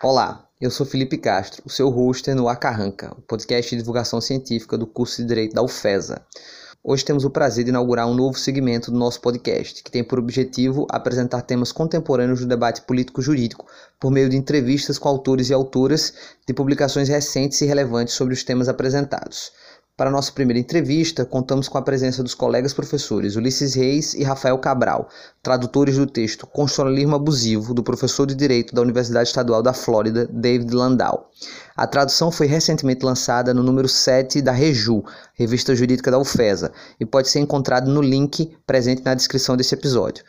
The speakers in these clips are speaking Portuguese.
Olá, eu sou Felipe Castro, o seu hoster no Acarranca, o podcast de divulgação científica do curso de Direito da UFESA. Hoje temos o prazer de inaugurar um novo segmento do nosso podcast, que tem por objetivo apresentar temas contemporâneos do debate político-jurídico por meio de entrevistas com autores e autoras de publicações recentes e relevantes sobre os temas apresentados. Para nossa primeira entrevista, contamos com a presença dos colegas professores Ulisses Reis e Rafael Cabral, tradutores do texto Constitucionalismo Abusivo, do professor de Direito da Universidade Estadual da Flórida, David Landau. A tradução foi recentemente lançada no número 7 da Reju, revista jurídica da UFESA, e pode ser encontrado no link presente na descrição desse episódio.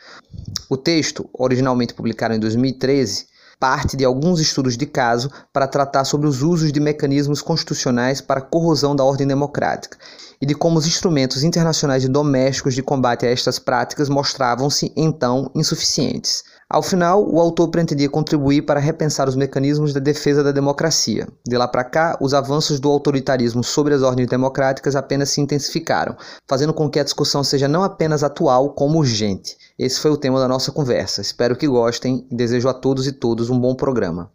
O texto, originalmente publicado em 2013, parte de alguns estudos de caso para tratar sobre os usos de mecanismos constitucionais para corrosão da ordem democrática e de como os instrumentos internacionais e domésticos de combate a estas práticas mostravam-se então insuficientes. Ao final, o autor pretendia contribuir para repensar os mecanismos da defesa da democracia. De lá para cá, os avanços do autoritarismo sobre as ordens democráticas apenas se intensificaram, fazendo com que a discussão seja não apenas atual, como urgente. Esse foi o tema da nossa conversa. Espero que gostem e desejo a todos e todas um bom programa.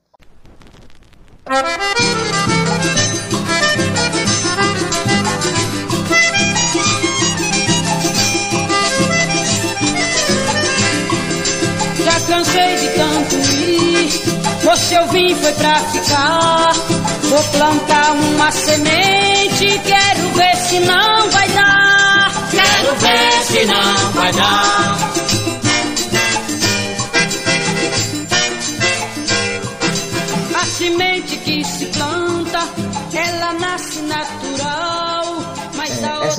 cansei de tanto ir. Você eu vim foi pra ficar. Vou plantar uma semente, quero ver se não vai dar. Quero ver se não vai dar.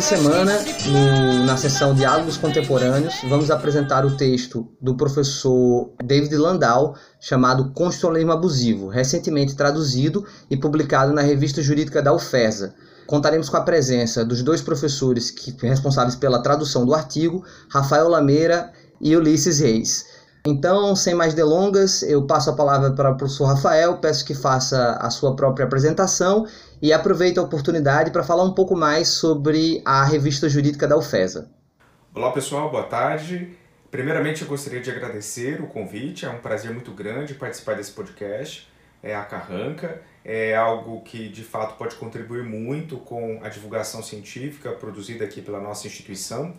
Semana, no, na sessão Diálogos Contemporâneos, vamos apresentar o texto do professor David Landau, chamado Constitucionalismo Abusivo, recentemente traduzido e publicado na revista jurídica da UFESA. Contaremos com a presença dos dois professores que, responsáveis pela tradução do artigo, Rafael Lameira e Ulisses Reis. Então, sem mais delongas, eu passo a palavra para o professor Rafael, peço que faça a sua própria apresentação e aproveito a oportunidade para falar um pouco mais sobre a revista jurídica da UFESA. Olá pessoal, boa tarde. Primeiramente eu gostaria de agradecer o convite, é um prazer muito grande participar desse podcast. É a Carranca, é algo que de fato pode contribuir muito com a divulgação científica produzida aqui pela nossa instituição.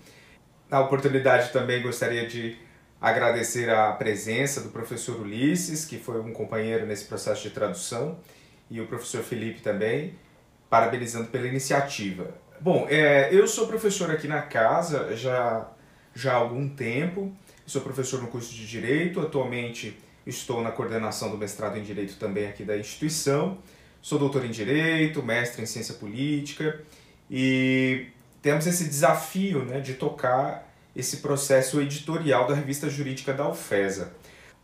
Na oportunidade também gostaria de agradecer a presença do professor Ulisses, que foi um companheiro nesse processo de tradução, e o professor Felipe também, parabenizando pela iniciativa. Bom, é, eu sou professor aqui na casa já, já há algum tempo, sou professor no curso de Direito, atualmente estou na coordenação do mestrado em Direito também aqui da instituição, sou doutor em Direito, mestre em Ciência Política, e temos esse desafio né, de tocar esse processo editorial da revista jurídica da UFESA.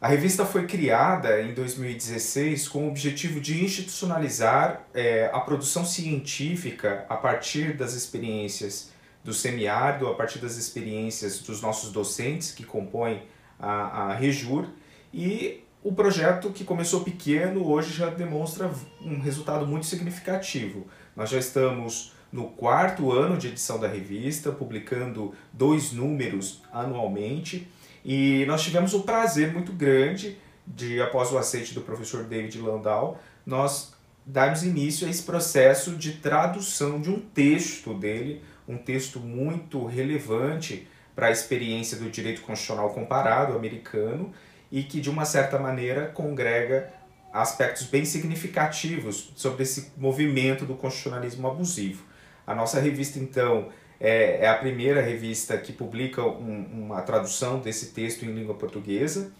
A revista foi criada em 2016 com o objetivo de institucionalizar é, a produção científica a partir das experiências do semiárido, a partir das experiências dos nossos docentes que compõem a, a Rejur e o projeto que começou pequeno hoje já demonstra um resultado muito significativo. Nós já estamos no quarto ano de edição da revista, publicando dois números anualmente. E nós tivemos o prazer muito grande de, após o aceite do professor David Landau, nós darmos início a esse processo de tradução de um texto dele, um texto muito relevante para a experiência do direito constitucional comparado americano e que, de uma certa maneira, congrega aspectos bem significativos sobre esse movimento do constitucionalismo abusivo. A nossa revista, então, é, é a primeira revista que publica um, uma tradução desse texto em língua portuguesa.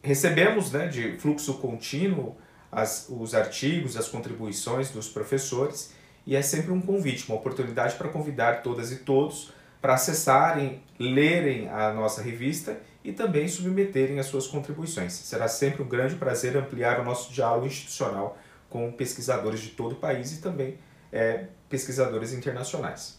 Recebemos né, de fluxo contínuo as, os artigos, as contribuições dos professores e é sempre um convite, uma oportunidade para convidar todas e todos para acessarem, lerem a nossa revista e também submeterem as suas contribuições. Será sempre um grande prazer ampliar o nosso diálogo institucional com pesquisadores de todo o país e também é, pesquisadores internacionais.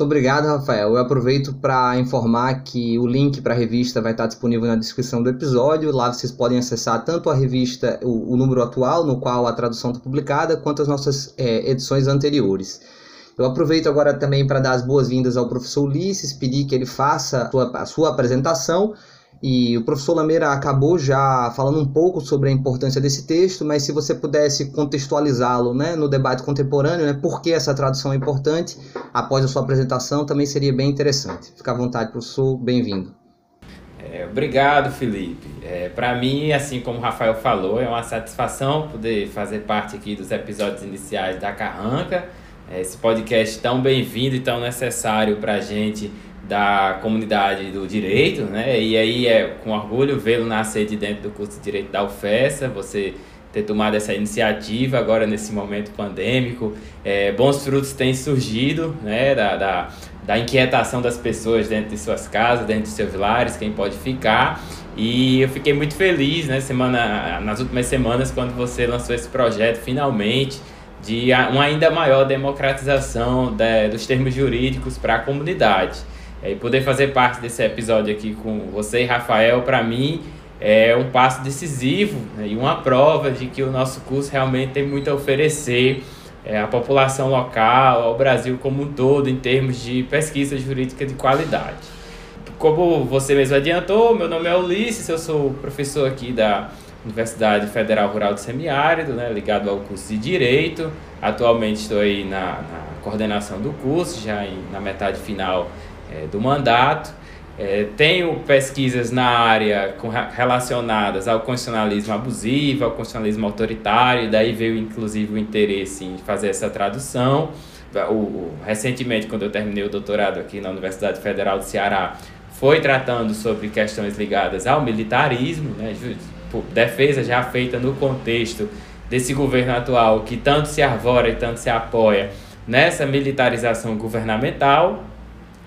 Obrigado, Rafael. Eu aproveito para informar que o link para a revista vai estar disponível na descrição do episódio. Lá vocês podem acessar tanto a revista, o, o número atual, no qual a tradução está publicada, quanto as nossas é, edições anteriores. Eu aproveito agora também para dar as boas-vindas ao professor Ulisses, pedir que ele faça a sua, a sua apresentação E o professor Lameira acabou já falando um pouco sobre a importância desse texto, mas se você pudesse contextualizá-lo né, no debate contemporâneo, né, por que essa tradução é importante, após a sua apresentação, também seria bem interessante. Fique à vontade, professor, bem-vindo. É, obrigado, Felipe. É, Para mim, assim como o Rafael falou, é uma satisfação poder fazer parte aqui dos episódios iniciais da Carranca. É, esse podcast tão bem-vindo e tão necessário para a gente da comunidade do direito, né? E aí é com orgulho vê-lo nascer de dentro do curso de Direito da UFESA, você ter tomado essa iniciativa agora nesse momento pandêmico. É, bons frutos têm surgido, né? Da, da, da inquietação das pessoas dentro de suas casas, dentro de seus lares, quem pode ficar. E eu fiquei muito feliz, né? Semana, nas últimas semanas, quando você lançou esse projeto, finalmente, de uma ainda maior democratização de, dos termos jurídicos para a comunidade. É, e poder fazer parte desse episódio aqui com você e Rafael, para mim, é um passo decisivo né, e uma prova de que o nosso curso realmente tem muito a oferecer é, à população local, ao Brasil como um todo, em termos de pesquisa jurídica de qualidade. Como você mesmo adiantou, meu nome é Ulisses, eu sou professor aqui da Universidade Federal Rural do Semiárido, né, ligado ao curso de Direito. Atualmente estou aí na, na coordenação do curso, já em, na metade final é, do mandato. É, tenho pesquisas na área com, relacionadas ao constitucionalismo abusivo, ao constitucionalismo autoritário, daí veio inclusive o interesse em fazer essa tradução. O, o, recentemente, quando eu terminei o doutorado aqui na Universidade Federal do Ceará, foi tratando sobre questões ligadas ao militarismo, né, defesa já feita no contexto desse governo atual que tanto se arvora e tanto se apoia nessa militarização governamental.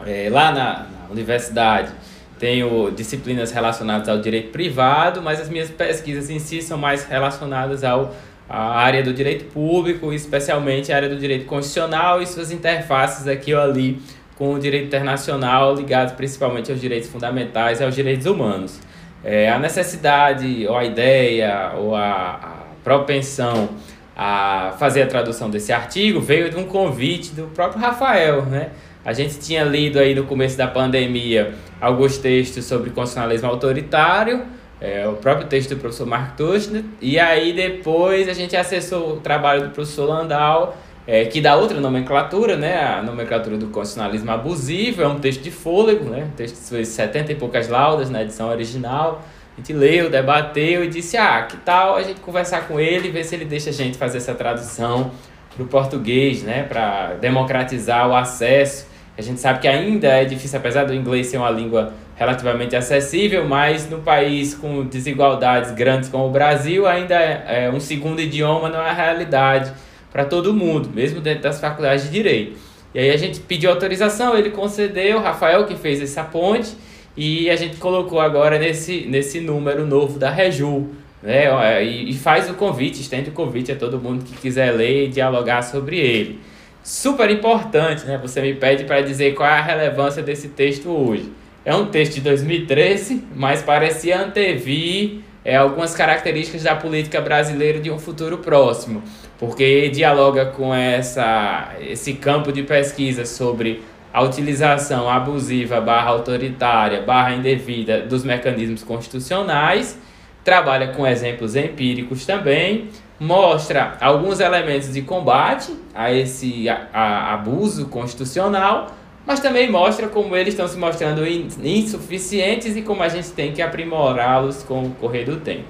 É, lá na, na universidade tenho disciplinas relacionadas ao direito privado, mas as minhas pesquisas em si são mais relacionadas ao a área do direito público, especialmente a área do direito constitucional e suas interfaces aqui ou ali com o direito internacional, ligados principalmente aos direitos fundamentais e aos direitos humanos. É, a necessidade, ou a ideia, ou a, a propensão a fazer a tradução desse artigo veio de um convite do próprio Rafael, né? A gente tinha lido aí no começo da pandemia alguns textos sobre constitucionalismo autoritário, é, o próprio texto do professor Mark Tushnet, e aí depois a gente acessou o trabalho do professor Landau, é, que dá outra nomenclatura, né? A nomenclatura do constitucionalismo abusivo, é um texto de fôlego, né? Um texto de 70 e poucas laudas na edição original. A gente leu, debateu e disse: ah, que tal a gente conversar com ele ver se ele deixa a gente fazer essa tradução para o português, né? Para democratizar o acesso a gente sabe que ainda é difícil, apesar do inglês ser uma língua relativamente acessível, mas no país com desigualdades grandes como o Brasil, ainda é, é um segundo idioma não é a realidade para todo mundo, mesmo dentro das faculdades de direito. E aí a gente pediu autorização, ele concedeu, Rafael que fez essa ponte, e a gente colocou agora nesse, nesse número novo da Reju. Né? E, faz o convite, estende o convite a todo mundo que quiser ler e dialogar sobre ele super importante, né? Você me pede para dizer qual é a relevância desse texto hoje. É um texto de 2013, mas parecia antevir é, algumas características da política brasileira de um futuro próximo, porque dialoga com essa, esse campo de pesquisa sobre a utilização abusiva, barra autoritária, barra indevida dos mecanismos constitucionais, trabalha com exemplos empíricos também, mostra alguns elementos de combate a esse a, a abuso constitucional, mas também mostra como eles estão se mostrando insuficientes e como a gente tem que aprimorá-los com o correr do tempo.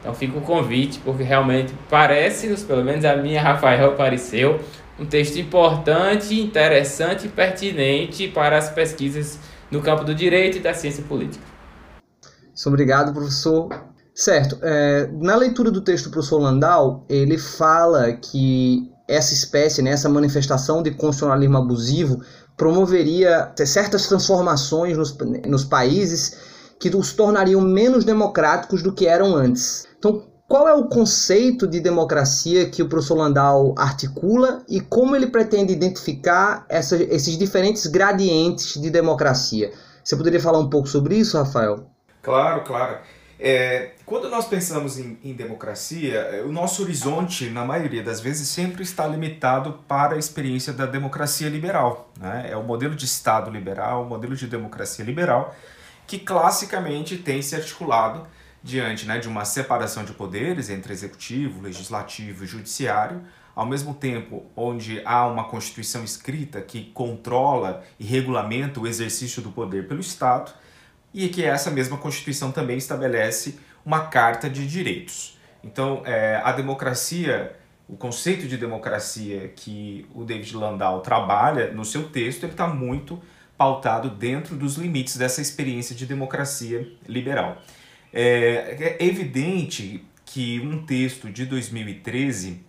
Então fica o convite, porque realmente parece-nos, pelo menos a minha Rafael pareceu, um texto importante, interessante e pertinente para as pesquisas no campo do direito e da ciência política. Obrigado, professor. Certo. É, na leitura do texto do professor Landau, ele fala que essa espécie, né, essa manifestação de constitucionalismo abusivo promoveria certas transformações nos, nos países que os tornariam menos democráticos do que eram antes. Então, qual é o conceito de democracia que o professor Landau articula e como ele pretende identificar esses diferentes gradientes de democracia? Você poderia falar um pouco sobre isso, Rafael? Claro, claro. É, quando nós pensamos em, em, democracia, é, o nosso horizonte, na maioria das vezes, sempre está limitado para a experiência da democracia liberal. Né? É o modelo de Estado liberal, o modelo de democracia liberal. que classicamente tem se articulado diante né, de uma separação de poderes entre executivo, legislativo e judiciário, ao mesmo tempo onde há uma Constituição escrita que controla e regulamenta o exercício do poder pelo Estado, e que essa mesma Constituição também estabelece uma Carta de Direitos. Então, é, a democracia, o conceito de democracia que o David Landau trabalha no seu texto, ele está muito pautado dentro dos limites dessa experiência de democracia liberal. É, é evidente que um texto de 2013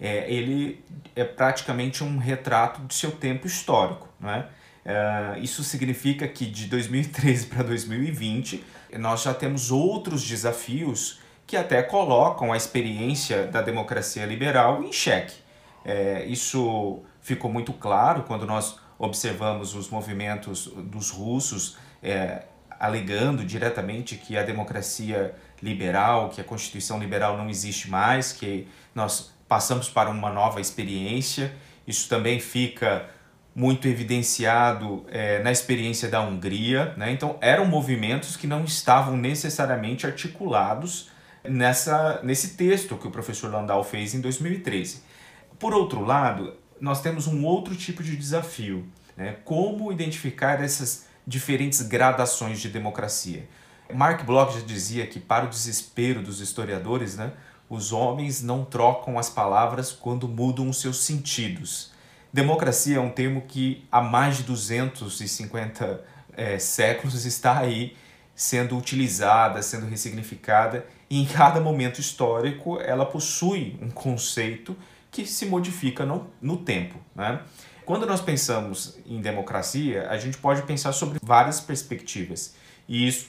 é, ele é praticamente um retrato do seu tempo histórico. Né? É, isso significa que de 2013 para 2020 nós já temos outros desafios que até colocam a experiência da democracia liberal em xeque. É, isso ficou muito claro quando nós observamos os movimentos dos russos é, alegando diretamente que a democracia liberal, que a Constituição liberal não existe mais, que nós passamos para uma nova experiência. Isso também fica muito evidenciado é, na experiência da Hungria. Né? Então, eram movimentos que não estavam necessariamente articulados nessa, nesse texto que o professor Landau fez em 2013. Por outro lado, nós temos um outro tipo de desafio. Né? Como identificar essas diferentes gradações de democracia? Mark Bloch já dizia que, para o desespero dos historiadores, né, os homens não trocam as palavras quando mudam os seus sentidos. Democracia é um termo que há mais de 250 é, séculos está aí sendo utilizada, sendo ressignificada, e em cada momento histórico ela possui um conceito que se modifica no, no tempo. Né? Quando nós pensamos em democracia, a gente pode pensar sobre várias perspectivas, e isso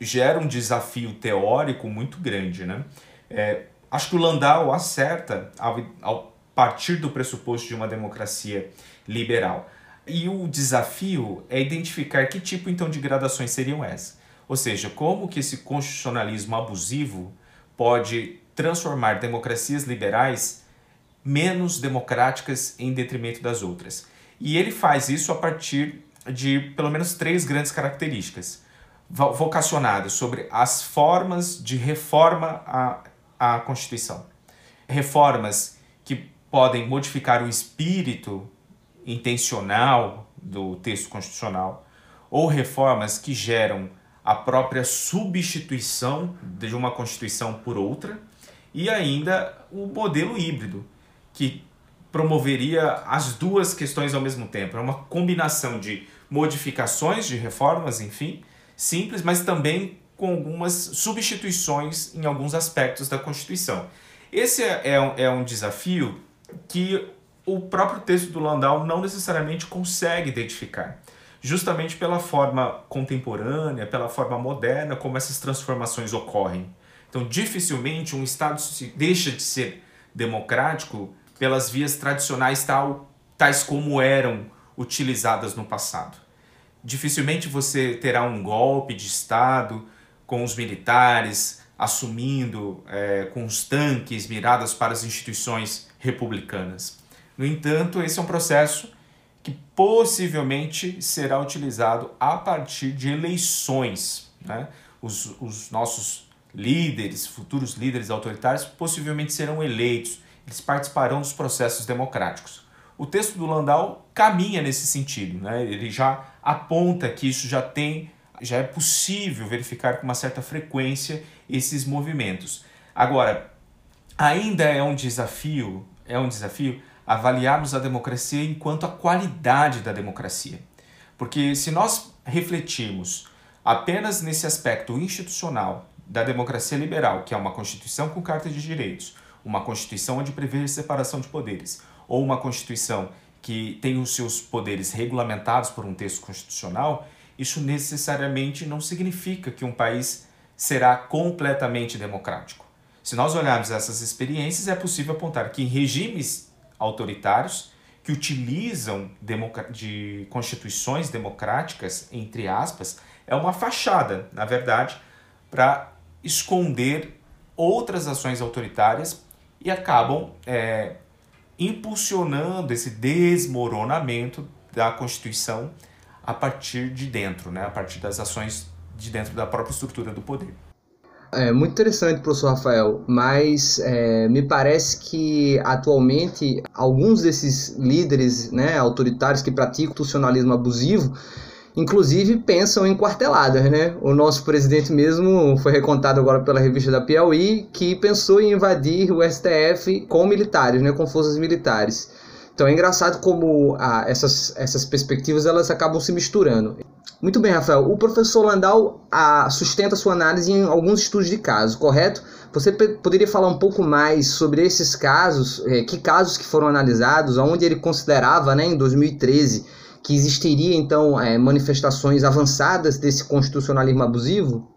gera um desafio teórico muito grande. Né? É, acho que o Landau acerta ao, ao partir do pressuposto de uma democracia liberal. E o desafio é identificar que tipo então de gradações seriam essas. Ou seja, como que esse constitucionalismo abusivo pode transformar democracias liberais menos democráticas em detrimento das outras. E ele faz isso a partir de pelo menos três grandes características vocacionadas sobre as formas de reforma à, à Constituição. Reformas podem modificar o espírito intencional do texto constitucional ou reformas que geram a própria substituição de uma Constituição por outra e ainda o modelo híbrido, que promoveria as duas questões ao mesmo tempo. É uma combinação de modificações, de reformas, enfim, simples, mas também com algumas substituições em alguns aspectos da Constituição. Esse é, é, um, é um desafio que o próprio texto do Landau não necessariamente consegue identificar, justamente pela forma contemporânea, pela forma moderna como essas transformações ocorrem. Então, dificilmente um Estado deixa de ser democrático pelas vias tradicionais tal, tais como eram utilizadas no passado dificilmente você terá um golpe de Estado com os militares assumindo é, com os tanques mirados para as instituições republicanas. No entanto, esse é um processo que possivelmente será utilizado a partir de eleições. Né? Os, os nossos líderes, futuros líderes autoritários, possivelmente serão eleitos, eles participarão dos processos democráticos. O texto do Landau caminha nesse sentido, né? ele já aponta que isso já tem, já é possível verificar com uma certa frequência esses movimentos. Agora, ainda é um desafio, é um desafio avaliarmos a democracia enquanto a qualidade da democracia. Porque se nós refletirmos apenas nesse aspecto institucional da democracia liberal, que é uma constituição com carta de direitos, uma constituição onde prevê separação de poderes, ou uma constituição que tem os seus poderes regulamentados por um texto constitucional, isso necessariamente não significa que um país será completamente democrático. Se nós olharmos essas experiências, é possível apontar que em regimes autoritários que utilizam de constituições democráticas, entre aspas, é uma fachada, na verdade, para esconder outras ações autoritárias e acabam é, impulsionando esse desmoronamento da Constituição a partir de dentro, né? a partir das ações de dentro da própria estrutura do poder. É muito interessante, professor Rafael, mas é, me parece que atualmente alguns desses líderes né, autoritários que praticam institucionalismo abusivo, inclusive pensam em quarteladas. Né? O nosso presidente mesmo foi recontado agora pela revista da Piauí que pensou em invadir o STF com militares, né, com forças militares. Então é engraçado como ah, essas, essas perspectivas elas acabam se misturando. Muito bem, Rafael. O professor Landau ah, sustenta sua análise em alguns estudos de caso, correto? Você poderia falar um pouco mais sobre esses casos, eh, que casos que foram analisados, onde ele considerava, né, em 2013, que existiria então eh, manifestações avançadas desse constitucionalismo abusivo?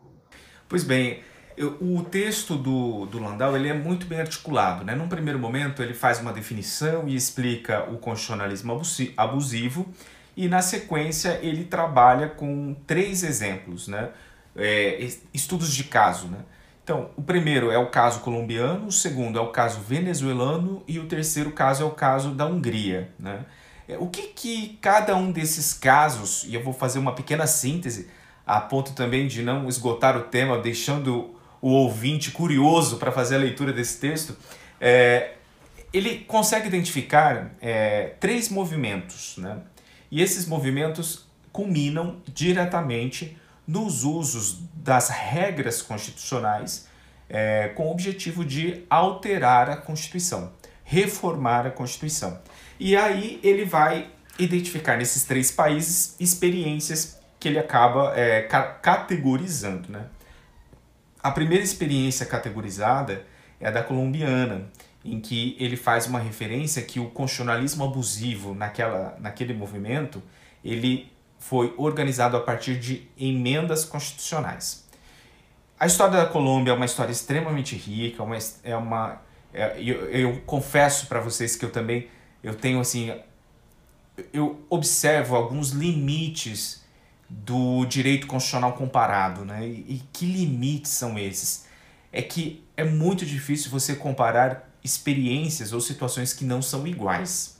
Pois bem, eu, o texto do, do Landau ele é muito bem articulado. Né? Num primeiro momento, ele faz uma definição e explica o constitucionalismo abusivo e na sequência ele trabalha com três exemplos, né? É, estudos de caso. Né? Então, o primeiro é o caso colombiano, o segundo é o caso venezuelano e o terceiro caso é o caso da Hungria. Né? É, o que, que cada um desses casos, e eu vou fazer uma pequena síntese, a ponto também de não esgotar o tema, deixando o ouvinte curioso para fazer a leitura desse texto, é, ele consegue identificar é, três movimentos. Né? E esses movimentos culminam diretamente nos usos das regras constitucionais é, com o objetivo de alterar a Constituição, reformar a Constituição. E aí ele vai identificar nesses três países experiências que ele acaba é, ca categorizando. Né? A primeira experiência categorizada é a da colombiana, em que ele faz uma referência que o constitucionalismo abusivo naquela, naquele movimento ele foi organizado a partir de emendas constitucionais. A história da Colômbia é uma história extremamente rica, uma, é uma é, eu, eu confesso para vocês que eu também eu tenho assim eu observo alguns limites do direito constitucional comparado, né? E, e que limites são esses? É que é muito difícil você comparar experiências ou situações que não são iguais.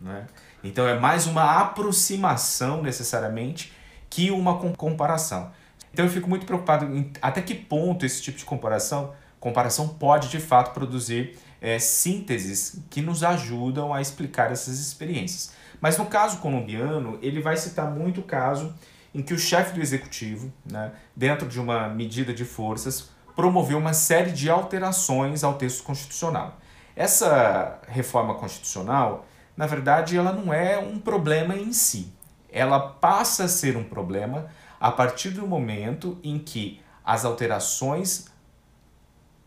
Né? Então é mais uma aproximação necessariamente que uma comparação. Então eu fico muito preocupado em até que ponto esse tipo de comparação, comparação pode de fato produzir é, sínteses que nos ajudam a explicar essas experiências. Mas no caso colombiano, ele vai citar muito o caso em que o chefe do executivo, né, dentro de uma medida de forças, promoveu uma série de alterações ao texto constitucional. Essa reforma constitucional, na verdade, ela não é um problema em si. Ela passa a ser um problema a partir do momento em que as alterações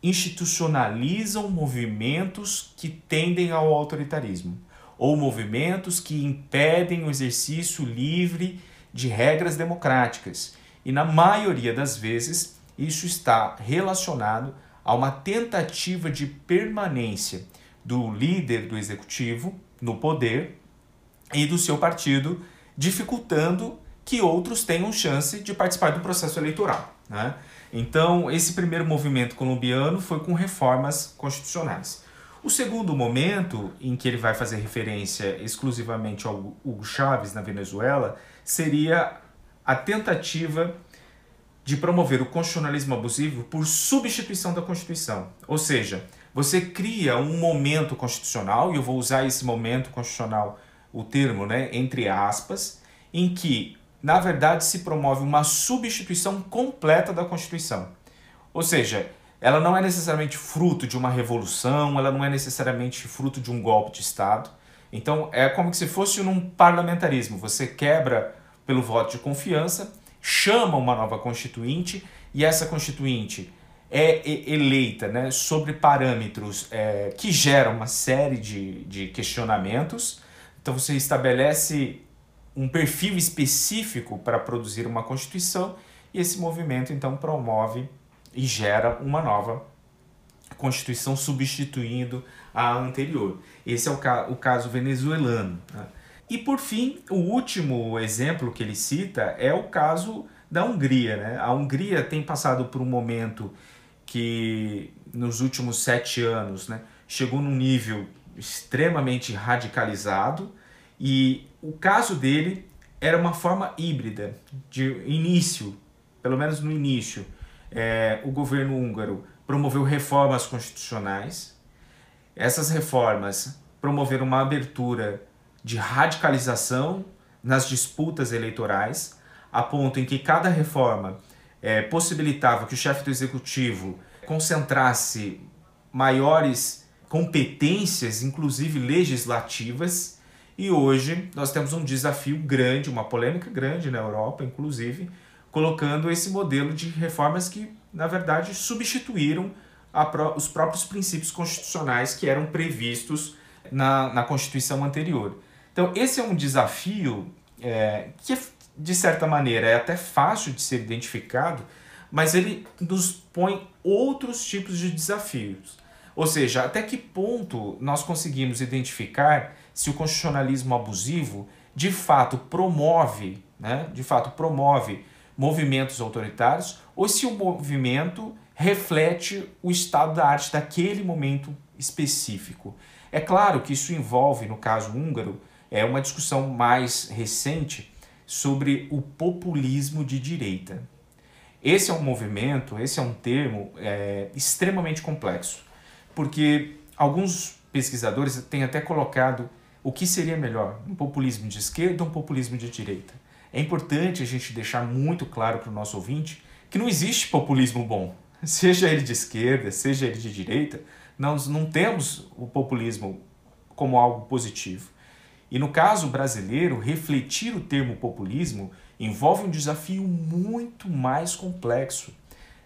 institucionalizam movimentos que tendem ao autoritarismo ou movimentos que impedem o exercício livre de regras democráticas. E na maioria das vezes, isso está relacionado a uma tentativa de permanência do líder do executivo no poder e do seu partido, dificultando que outros tenham chance de participar do processo eleitoral. Né? Então, esse primeiro movimento colombiano foi com reformas constitucionais. O segundo momento, em que ele vai fazer referência exclusivamente ao Hugo Chávez na Venezuela, seria a tentativa de promover o constitucionalismo abusivo por substituição da Constituição. Ou seja, você cria um momento constitucional, e eu vou usar esse momento constitucional, o termo, né, entre aspas, em que, na verdade, se promove uma substituição completa da Constituição. Ou seja, ela não é necessariamente fruto de uma revolução, ela não é necessariamente fruto de um golpe de Estado. Então, é como se fosse num parlamentarismo. Você quebra pelo voto de confiança chama uma nova constituinte e essa constituinte é eleita né, sobre parâmetros é, que geram uma série de, de questionamentos. Então você estabelece um perfil específico para produzir uma constituição e esse movimento então promove e gera uma nova constituição substituindo a anterior. Esse é o, ca o caso venezuelano. Né? E por fim, o último exemplo que ele cita é o caso da Hungria. Né? A Hungria tem passado por um momento que nos últimos sete anos né, chegou num nível extremamente radicalizado e o caso dele era uma forma híbrida de início pelo menos no início, é, o governo húngaro promoveu reformas constitucionais. Essas reformas promoveram uma abertura de radicalização nas disputas eleitorais, a ponto em que cada reforma é, possibilitava que o chefe do executivo concentrasse maiores competências, inclusive legislativas, e hoje nós temos um desafio grande, uma polêmica grande na Europa, inclusive, colocando esse modelo de reformas que, na verdade, substituíram os próprios princípios constitucionais que eram previstos na, na Constituição anterior. Então, esse é um desafio é, que, de certa maneira, é até fácil de ser identificado, mas ele nos põe outros tipos de desafios. Ou seja, até que ponto nós conseguimos identificar se o constitucionalismo abusivo de fato promove, né, de fato promove movimentos autoritários ou se o movimento reflete o estado da arte daquele momento específico. É claro que isso envolve, no caso húngaro, é uma discussão mais recente sobre o populismo de direita. Esse é um movimento, esse é um termo é, extremamente complexo, porque alguns pesquisadores têm até colocado o que seria melhor, um populismo de esquerda ou um populismo de direita. É importante a gente deixar muito claro para o nosso ouvinte que não existe populismo bom, seja ele de esquerda, seja ele de direita, nós não temos o populismo como algo positivo. E no caso brasileiro, refletir o termo populismo envolve um desafio muito mais complexo,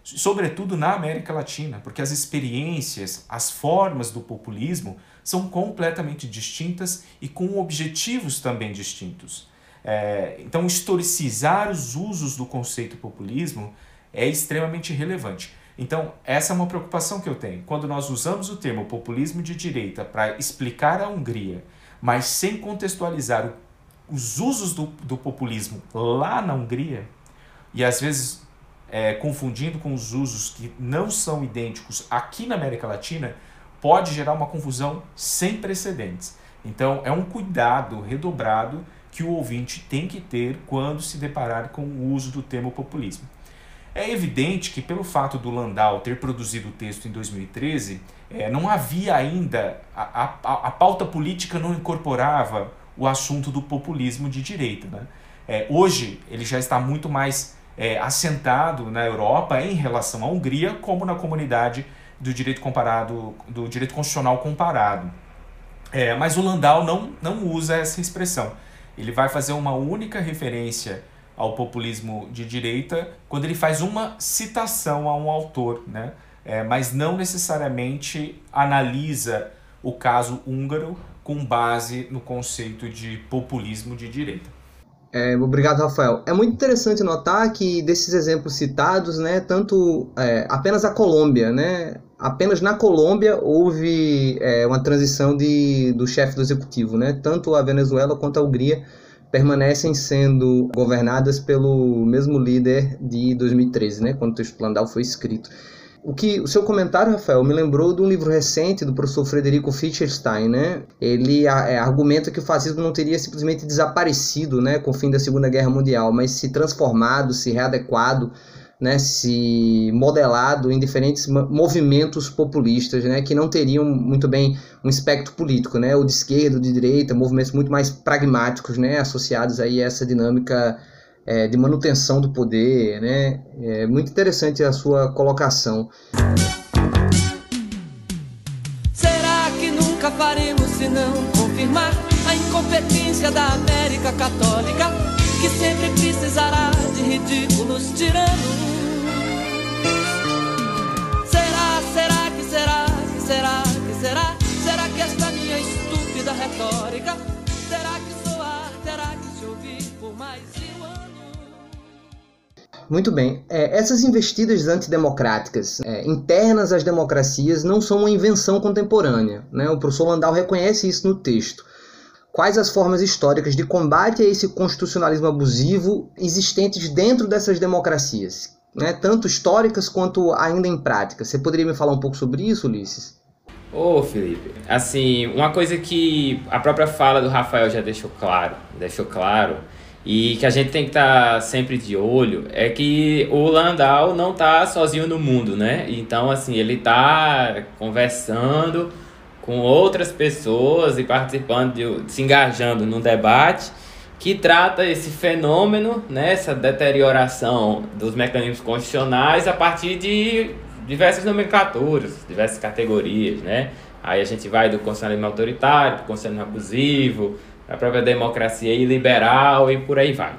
sobretudo na América Latina, porque as experiências, as formas do populismo são completamente distintas e com objetivos também distintos. É, então, historicizar os usos do conceito populismo é extremamente relevante. Então, essa é uma preocupação que eu tenho. Quando nós usamos o termo populismo de direita para explicar a Hungria mas sem contextualizar os usos do, do populismo lá na Hungria, e às vezes é, confundindo com os usos que não são idênticos aqui na América Latina, pode gerar uma confusão sem precedentes. Então, é um cuidado redobrado que o ouvinte tem que ter quando se deparar com o uso do termo populismo. É evidente que, pelo fato do Landau ter produzido o texto em 2013, é, não havia ainda, a, a, a, pauta política não incorporava o assunto do populismo de direita. Né? É, hoje, ele já está muito mais é, assentado na Europa em relação à Hungria, como na comunidade do direito comparado, do direito constitucional comparado. É, mas o Landau não, não usa essa expressão. Ele vai fazer uma única referência ao populismo de direita quando ele faz uma citação a um autor, né? É, mas não necessariamente analisa o caso húngaro com base no conceito de populismo de direita. É, obrigado, Rafael. É muito interessante notar que desses exemplos citados, né, tanto é, apenas a Colômbia, né, apenas na Colômbia houve é, uma transição de, do chefe do executivo, né, tanto a Venezuela quanto a Hungria permanecem sendo governadas pelo mesmo líder de 2013, né, quando o texto Landau foi escrito. O que o seu comentário, Rafael, me lembrou de um livro recente do professor Frederico Fichterstein, né? Ele é, argumenta que o fascismo não teria simplesmente desaparecido, né, com o fim da Segunda Guerra Mundial, mas se transformado, se readequado né, se modelado em diferentes movimentos populistas, né, que não teriam muito bem um espectro político, né, ou de esquerda, ou de direita, movimentos muito mais pragmáticos, né, associados aí a essa dinâmica é, de manutenção do poder, né, é muito interessante a sua colocação. Será que nunca faremos se não confirmar a incompetência da América Católica, que sempre precisará de ridículos tiranos? Muito bem. É, essas investidas antidemocráticas é, internas às democracias não são uma invenção contemporânea. Né? O professor Landau reconhece isso no texto. Quais as formas históricas de combate a esse constitucionalismo abusivo existentes dentro dessas democracias? Né, tanto históricas quanto ainda em prática. Você poderia me falar um pouco sobre isso, Ulisses? Ô, Felipe, assim, uma coisa que a própria fala do Rafael já deixou claro, deixou claro, e que a gente tem que estar tá sempre de olho é que o Landau não está sozinho no mundo, né? Então, assim, ele está conversando com outras pessoas e participando, de, se engajando num debate que trata esse fenômeno, né, essa deterioração dos mecanismos constitucionais a partir de diversas nomenclaturas, diversas categorias, né? Aí a gente vai do constitucionalismo autoritário, do constitucionalismo abusivo, a própria democracia iliberal e por aí vai.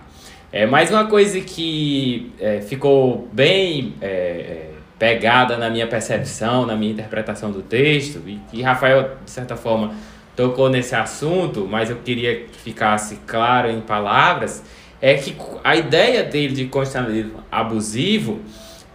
É, mais uma coisa que é, ficou bem é, é, pegada na minha percepção, na minha interpretação do texto, e que Rafael, de certa forma, tocou nesse assunto, mas eu queria que ficasse claro em palavras, é que a ideia dele de constitucionalismo abusivo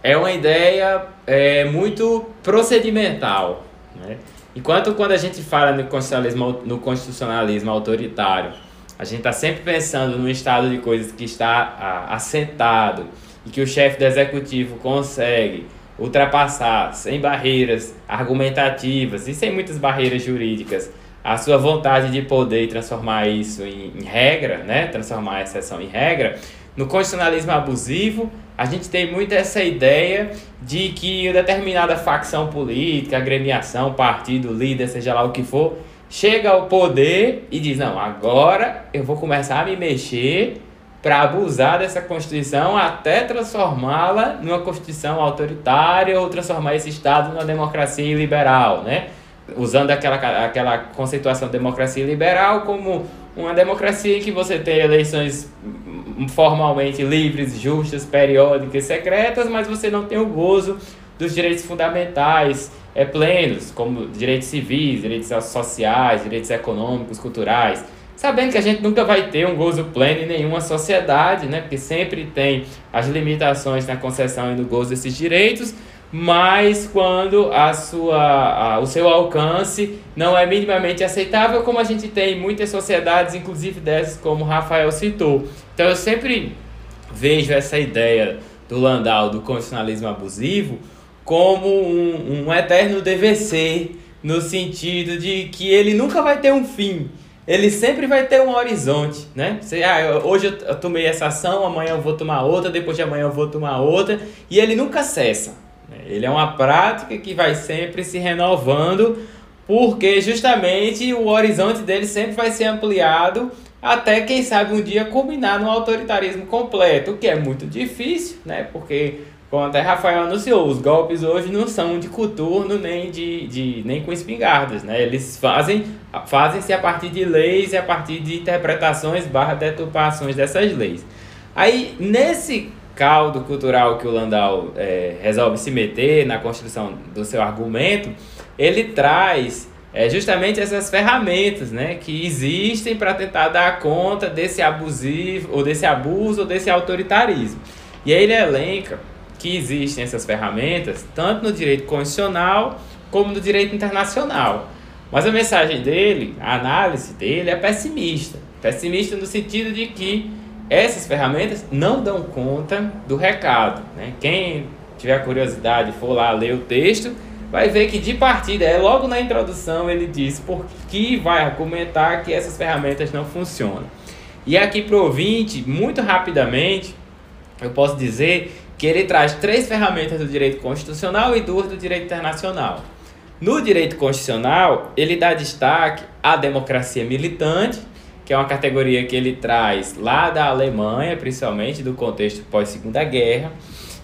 é uma ideia é, muito procedimental. Né? Enquanto quando a gente fala no constitucionalismo, no constitucionalismo autoritário, a gente está sempre pensando no estado de coisas que está ah, assentado e que o chefe do executivo consegue ultrapassar sem barreiras argumentativas e sem muitas barreiras jurídicas a sua vontade de poder transformar isso em, em regra, né? transformar a exceção em regra, no constitucionalismo abusivo, a gente tem muito essa ideia de que determinada facção política, agremiação, partido, líder, seja lá o que for, chega ao poder e diz: não, agora eu vou começar a me mexer para abusar dessa Constituição até transformá-la numa Constituição autoritária ou transformar esse Estado numa democracia liberal, né? Usando aquela, aquela conceituação de democracia liberal como uma democracia em que você tem eleições formalmente livres, justas, periódicas, secretas, mas você não tem o gozo dos direitos fundamentais é, plenos, como direitos civis, direitos sociais, direitos econômicos, culturais. Sabendo que a gente nunca vai ter um gozo pleno em nenhuma sociedade, né? porque sempre tem as limitações na concessão e no gozo desses direitos, mas quando a sua, a, o seu alcance não é minimamente aceitável, como a gente tem em muitas sociedades, inclusive dessas como Rafael citou. Então eu sempre vejo essa ideia do Landau do constitucionalismo abusivo como um, um eterno DVC, no sentido de que ele nunca vai ter um fim ele sempre vai ter um horizonte, né? Você, ah, hoje eu tomei essa ação, amanhã eu vou tomar outra, depois de amanhã eu vou tomar outra, e ele nunca cessa. Ele é uma prática que vai sempre se renovando, porque justamente o horizonte dele sempre vai ser ampliado até quem sabe um dia culminar no autoritarismo completo, o que é muito difícil, né? Porque como até Rafael anunciou, os golpes hoje não são de coturno nem de, de nem com espingardas, né? Eles fazem fazem-se a partir de leis e a partir de interpretações barra deturpações dessas leis. Aí nesse caldo cultural que o Landau é, resolve se meter na construção do seu argumento, ele traz é, justamente essas ferramentas né, que existem para tentar dar conta desse abusivo, ou desse abuso, ou desse autoritarismo. E aí ele elenca que existem essas ferramentas tanto no direito constitucional como no direito internacional. Mas a mensagem dele, a análise dele é pessimista. Pessimista no sentido de que essas ferramentas não dão conta do recado. Né? Quem tiver curiosidade for lá ler o texto, vai ver que de partida, é logo na introdução, ele diz por que vai argumentar que essas ferramentas não funcionam. E aqui para o ouvinte, muito rapidamente, eu posso dizer que ele traz três ferramentas do direito constitucional e duas do direito internacional. No direito constitucional, ele dá destaque à democracia militante, que é uma categoria que ele traz lá da Alemanha, principalmente do contexto pós-segunda guerra.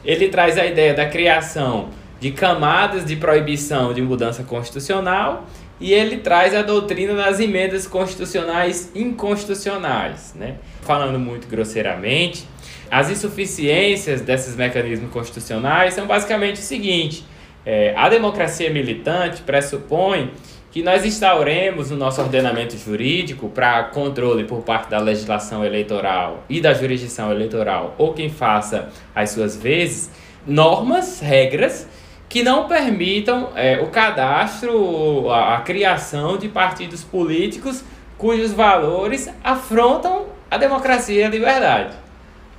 Ele traz a ideia da criação de camadas de proibição de mudança constitucional e ele traz a doutrina das emendas constitucionais inconstitucionais, né? Falando muito grosseiramente, as insuficiências desses mecanismos constitucionais são basicamente o seguinte: é, a democracia militante pressupõe que nós instauremos no nosso ordenamento jurídico para controle por parte da legislação eleitoral e da jurisdição eleitoral ou quem faça as suas vezes normas, regras que não permitam é, o cadastro, a, a criação de partidos políticos cujos valores afrontam a democracia e a liberdade.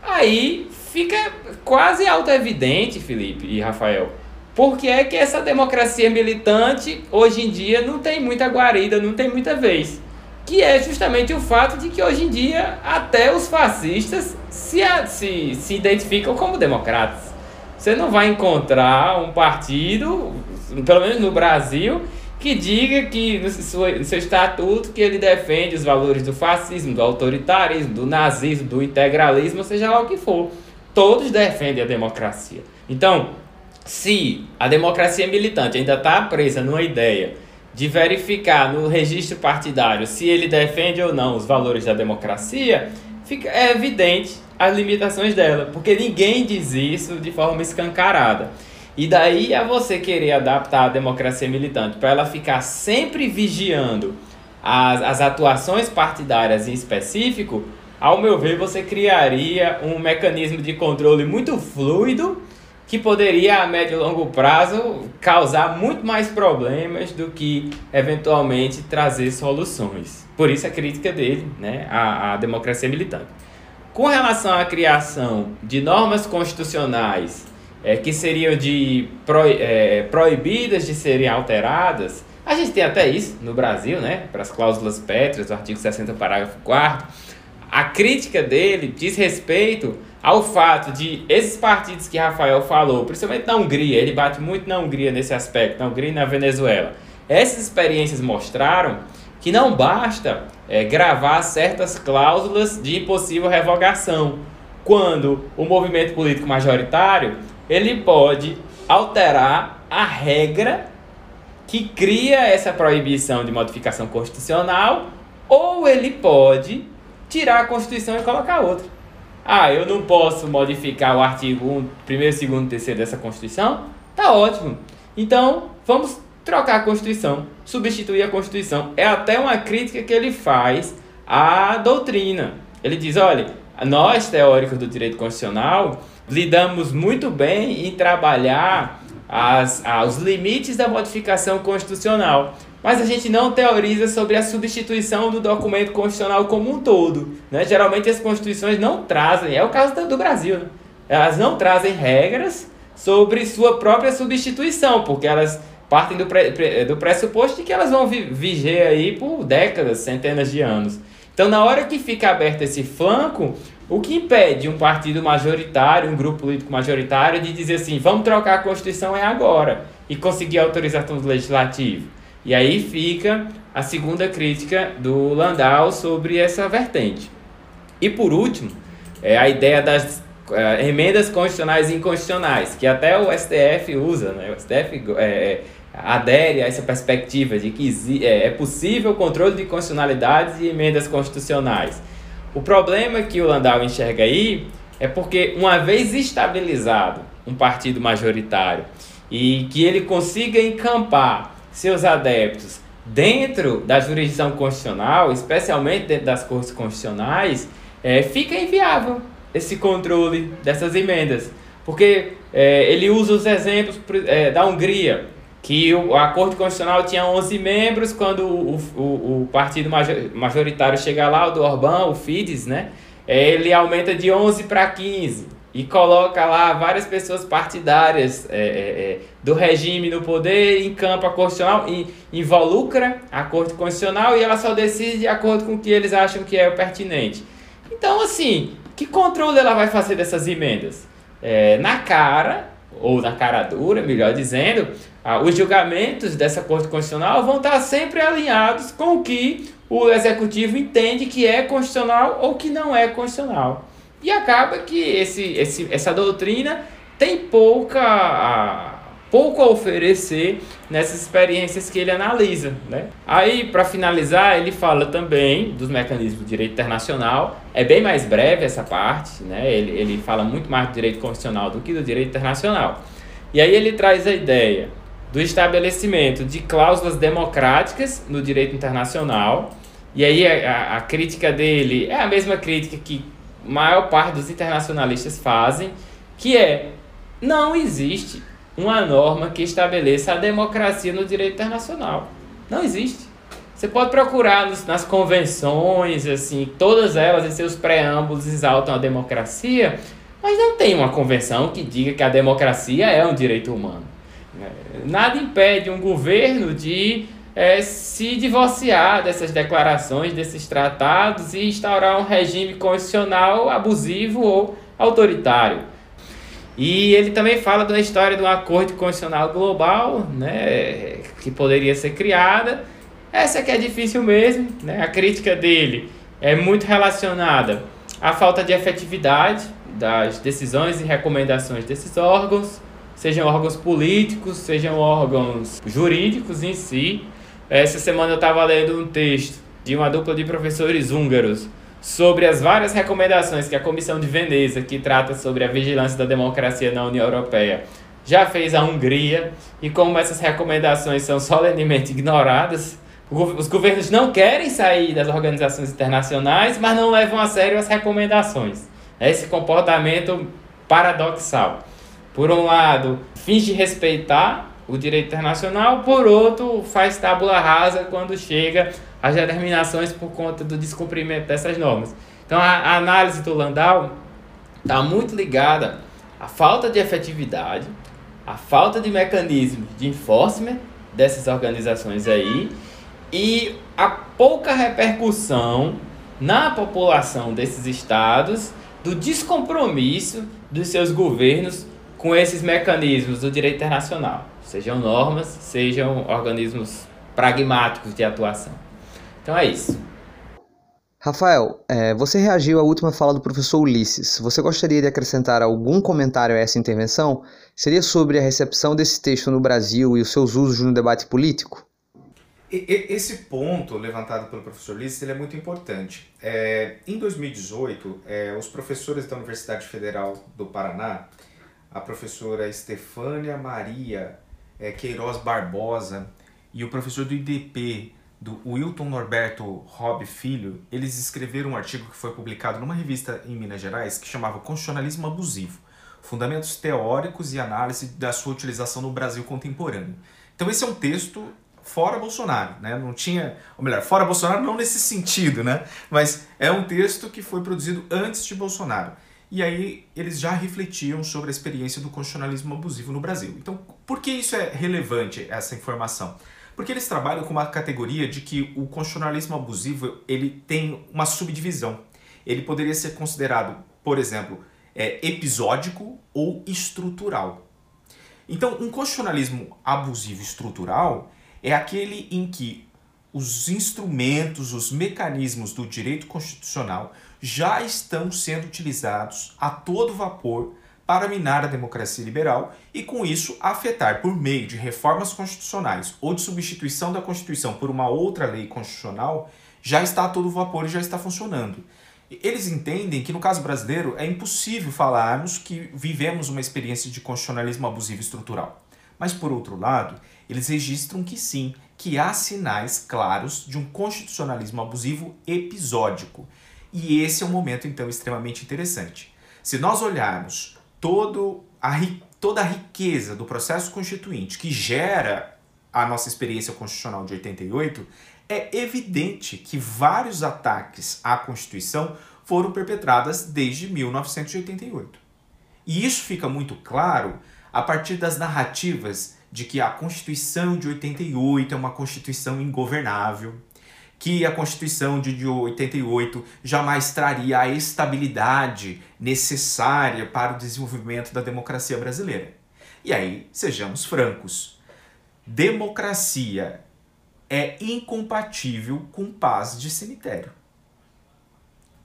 Aí fica quase auto-evidente, Felipe e Rafael, porque é que essa democracia militante, hoje em dia, não tem muita guarida, não tem muita vez. que é justamente o fato de que hoje em dia até os fascistas se, se, se identificam como democratas. Você não vai encontrar um partido, pelo menos no Brasil, que diga que no seu, no seu estatuto que ele defende os valores do fascismo, do autoritarismo, do nazismo, do integralismo, seja lá o que for. Todos defendem a democracia. Então, se a democracia militante ainda está presa numa ideia de verificar no registro partidário se ele defende ou não os valores da democracia, fica, é evidente as limitações dela, porque ninguém diz isso de forma escancarada. E daí a você querer adaptar a democracia militante para ela ficar sempre vigiando as, as atuações partidárias em específico, ao meu ver, você criaria um mecanismo de controle muito fluido que poderia, a médio e longo prazo, causar muito mais problemas do que eventualmente trazer soluções. Por isso a crítica dele né, à, à democracia militante. Com relação à criação de normas constitucionais é, que seriam de pro, é, proibidas de serem alteradas, a gente tem até isso no Brasil, né, para as cláusulas pétreas do artigo 60, parágrafo 4 A crítica dele diz respeito ao fato de esses partidos que Rafael falou, principalmente na Hungria, ele bate muito na Hungria nesse aspecto, na Hungria e na Venezuela. Essas experiências mostraram que não basta é, gravar certas cláusulas de impossível revogação, quando o movimento político majoritário ele pode alterar a regra que cria essa proibição de modificação constitucional, ou ele pode tirar a Constituição e colocar outra. Ah, eu não posso modificar o artigo 1, 1 2 3 dessa Constituição? Tá ótimo. Então, vamos trocar a Constituição, substituir a Constituição. É até uma crítica que ele faz à doutrina. Ele diz: olha, nós, teóricos do direito constitucional, lidamos muito bem em trabalhar as, os limites da modificação constitucional mas a gente não teoriza sobre a substituição do documento constitucional como um todo. Né? Geralmente as constituições não trazem, é o caso do Brasil, né? elas não trazem regras sobre sua própria substituição, porque elas partem do, pré, do pressuposto de que elas vão viger aí por décadas, centenas de anos. Então, na hora que fica aberto esse flanco, o que impede um partido majoritário, um grupo político majoritário, de dizer assim: vamos trocar a Constituição é agora e conseguir autorização do legislativo? E aí fica a segunda crítica do Landau sobre essa vertente. E por último, é a ideia das é, emendas constitucionais e inconstitucionais, que até o STF usa, né? o STF é, é, adere a essa perspectiva de que é, é possível controle de constitucionalidades e emendas constitucionais. O problema que o Landau enxerga aí é porque, uma vez estabilizado um partido majoritário e que ele consiga encampar seus adeptos dentro da jurisdição constitucional, especialmente dentro das cortes constitucionais, é, fica inviável esse controle dessas emendas. Porque é, ele usa os exemplos é, da Hungria, que o, a Corte Constitucional tinha 11 membros, quando o, o, o partido majoritário chega lá, o do Orbán, o Fidesz, né, é, ele aumenta de 11 para 15 e coloca lá várias pessoas partidárias é, é, é, do regime no poder em campo constitucional e involucra a Corte Constitucional e ela só decide de acordo com o que eles acham que é pertinente. Então, assim, que controle ela vai fazer dessas emendas? É, na cara, ou na cara dura, melhor dizendo, os julgamentos dessa Corte Constitucional vão estar sempre alinhados com o que o Executivo entende que é constitucional ou que não é constitucional. E acaba que esse, esse, essa doutrina tem pouca, a, pouco a oferecer nessas experiências que ele analisa. Né? Aí, para finalizar, ele fala também dos mecanismos do direito internacional. É bem mais breve essa parte, né? ele, ele fala muito mais do direito constitucional do que do direito internacional. E aí ele traz a ideia do estabelecimento de cláusulas democráticas no direito internacional. E aí a, a, a crítica dele é a mesma crítica que maior parte dos internacionalistas fazem, que é não existe uma norma que estabeleça a democracia no direito internacional. Não existe. Você pode procurar nos, nas convenções, assim, todas elas em seus preâmbulos exaltam a democracia, mas não tem uma convenção que diga que a democracia é um direito humano. Nada impede um governo de é, se divorciar dessas declarações, desses tratados e instaurar um regime constitucional abusivo ou autoritário. E ele também fala da história de um acordo constitucional global, né, que poderia ser criada. Essa que é difícil mesmo, né? A crítica dele é muito relacionada à falta de efetividade das decisões e recomendações desses órgãos, sejam órgãos políticos, sejam órgãos jurídicos em si. Essa semana eu estava lendo um texto de uma dupla de professores húngaros sobre as várias recomendações que a Comissão de Veneza, que trata sobre a vigilância da democracia na União Europeia, já fez à Hungria e como essas recomendações são solenemente ignoradas. Os governos não querem sair das organizações internacionais, mas não levam a sério as recomendações. Esse comportamento paradoxal. Por um lado, finge respeitar o direito internacional, por outro, faz tábula rasa quando chega às determinações por conta do descumprimento dessas normas. Então, a, análise do Landau está muito ligada à falta de efetividade, à falta de mecanismos de enforcement dessas organizações aí e a pouca repercussão na população desses estados do descompromisso dos seus governos com esses mecanismos do direito internacional, sejam normas, sejam organismos pragmáticos de atuação. Então é isso. Rafael, é, você reagiu à última fala do professor Ulisses. Você gostaria de acrescentar algum comentário a essa intervenção? Seria sobre a recepção desse texto no Brasil e os seus usos no debate político? Esse ponto levantado pelo professor Ulisses ele é muito importante. É, em 2018, é, os professores da Universidade Federal do Paraná a professora Estefânia Maria é, Queiroz Barbosa e o professor do IDP, do Wilton Norberto Robb Filho, eles escreveram um artigo que foi publicado numa revista em Minas Gerais que chamava Constitucionalismo Abusivo, Fundamentos Teóricos e Análise da sua utilização no Brasil Contemporâneo. Então esse é um texto fora Bolsonaro, né? Não tinha, ou melhor, fora Bolsonaro não nesse sentido, né? Mas é um texto que foi produzido antes de Bolsonaro. E aí eles já refletiam sobre a experiência do constitucionalismo abusivo no Brasil. Então, por que isso é relevante, essa informação? Porque eles trabalham com uma categoria de que o constitucionalismo abusivo ele tem uma subdivisão. Ele poderia ser considerado, por exemplo, é, episódico ou estrutural. Então, um constitucionalismo abusivo estrutural é aquele em que os instrumentos, os mecanismos do direito constitucional já estão sendo utilizados a todo vapor para minar a democracia liberal e, com isso, afetar por meio de reformas constitucionais ou de substituição da Constituição por uma outra lei constitucional, já está a todo vapor e já está funcionando. Eles entendem que, no caso brasileiro, é impossível falarmos que vivemos uma experiência de constitucionalismo abusivo estrutural. Mas, por outro lado, eles registram que sim, que há sinais claros de um constitucionalismo abusivo episódico e esse é um momento, então, extremamente interessante. Se nós olharmos todo a, toda a riqueza do processo constituinte que gera a nossa experiência constitucional de 88, é evidente que vários ataques à Constituição foram perpetrados desde 1988. E isso fica muito claro a partir das narrativas de que a Constituição de 88 é uma Constituição ingovernável, que a Constituição de 88 jamais traria a estabilidade necessária para o desenvolvimento da democracia brasileira. E aí, sejamos francos, democracia é incompatível com paz de cemitério.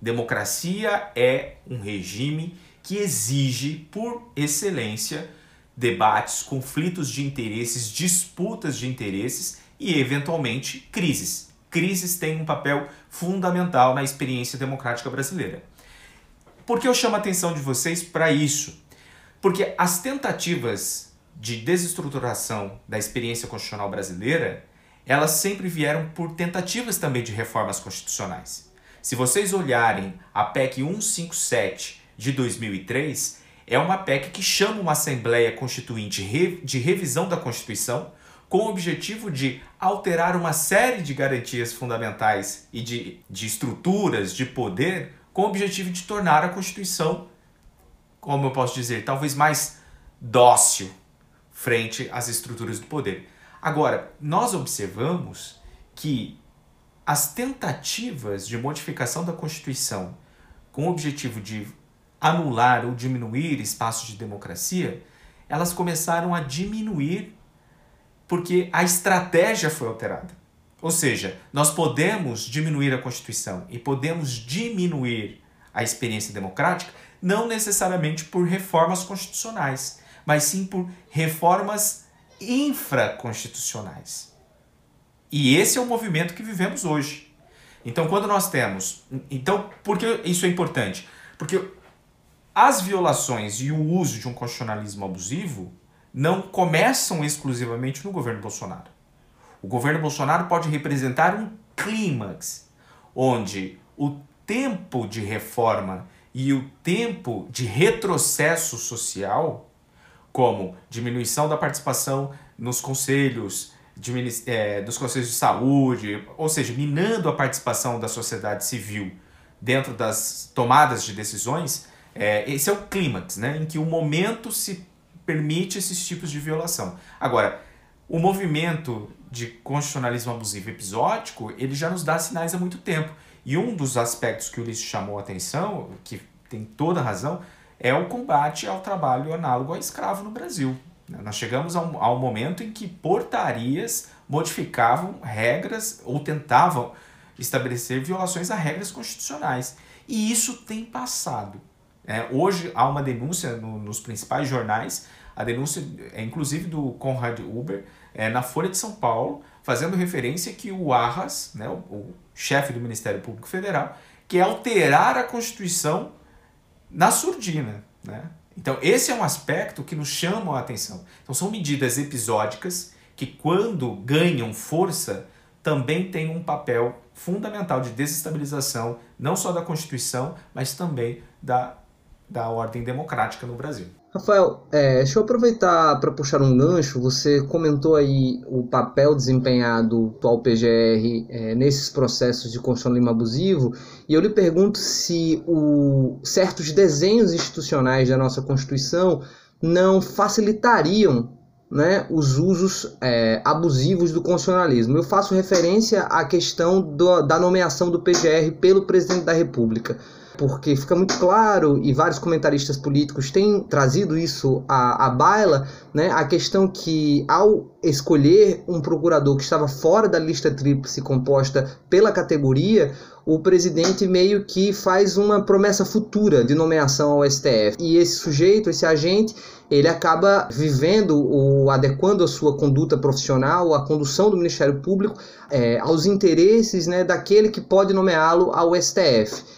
Democracia é um regime que exige, por excelência, debates, conflitos de interesses, disputas de interesses e, eventualmente, crises crises têm um papel fundamental na experiência democrática brasileira. Por que eu chamo a atenção de vocês para isso? Porque as tentativas de desestruturação da experiência constitucional brasileira, elas sempre vieram por tentativas também de reformas constitucionais. Se vocês olharem a PEC 157 de 2003, é uma PEC que chama uma Assembleia Constituinte de revisão da Constituição com o objetivo de alterar uma série de garantias fundamentais e de, de estruturas de poder, com o objetivo de tornar a Constituição, como eu posso dizer, talvez mais dócil frente às estruturas do poder. Agora, nós observamos que as tentativas de modificação da Constituição com o objetivo de anular ou diminuir espaços de democracia, elas começaram a diminuir porque a estratégia foi alterada. Ou seja, nós podemos diminuir a Constituição e podemos diminuir a experiência democrática não necessariamente por reformas constitucionais, mas sim por reformas infraconstitucionais. E esse é o movimento que vivemos hoje. Então, quando nós temos. Então, por que isso é importante? Porque as violações e o uso de um constitucionalismo abusivo não começam exclusivamente no governo Bolsonaro. O governo Bolsonaro pode representar um clímax, onde o tempo de reforma e o tempo de retrocesso social, como diminuição da participação nos conselhos, de, é, dos conselhos de saúde, ou seja, minando a participação da sociedade civil dentro das tomadas de decisões, é, esse é o clímax, né, em que o momento se permite esses tipos de violação. Agora, o movimento de constitucionalismo abusivo episódico, ele já nos dá sinais há muito tempo. E um dos aspectos que o Ulisses chamou a atenção, que tem toda razão, é o combate ao trabalho análogo ao escravo no Brasil. Nós chegamos ao, momento em que portarias modificavam regras ou tentavam estabelecer violações a regras constitucionais. E isso tem passado. É, hoje há uma denúncia no, nos principais jornais, a denúncia é inclusive do Conrad Uber, é, na Folha de São Paulo, fazendo referência que o Arras, né, o, o chefe do Ministério Público Federal, quer alterar a Constituição na surdina. Né? Então, esse é um aspecto que nos chama a atenção. Então, são medidas episódicas que, quando ganham força, também têm um papel fundamental de desestabilização, não só da Constituição, mas também da, da ordem democrática no Brasil. Rafael, é, deixa eu aproveitar para puxar um gancho. Você comentou aí o papel desempenhado atual PGR é, nesses processos de constitucionalismo abusivo, e eu lhe pergunto se o, certos desenhos institucionais da nossa Constituição não facilitariam né, os usos é, abusivos do constitucionalismo. Eu faço referência à questão do, da nomeação do PGR pelo presidente da República porque fica muito claro, e vários comentaristas políticos têm trazido isso à, à baila, né, a questão que ao escolher um procurador que estava fora da lista tríplice composta pela categoria, o presidente meio que faz uma promessa futura de nomeação ao STF. E esse sujeito, esse agente, ele acaba vivendo ou adequando a sua conduta profissional, a condução do Ministério Público é, aos interesses né, daquele que pode nomeá-lo ao STF.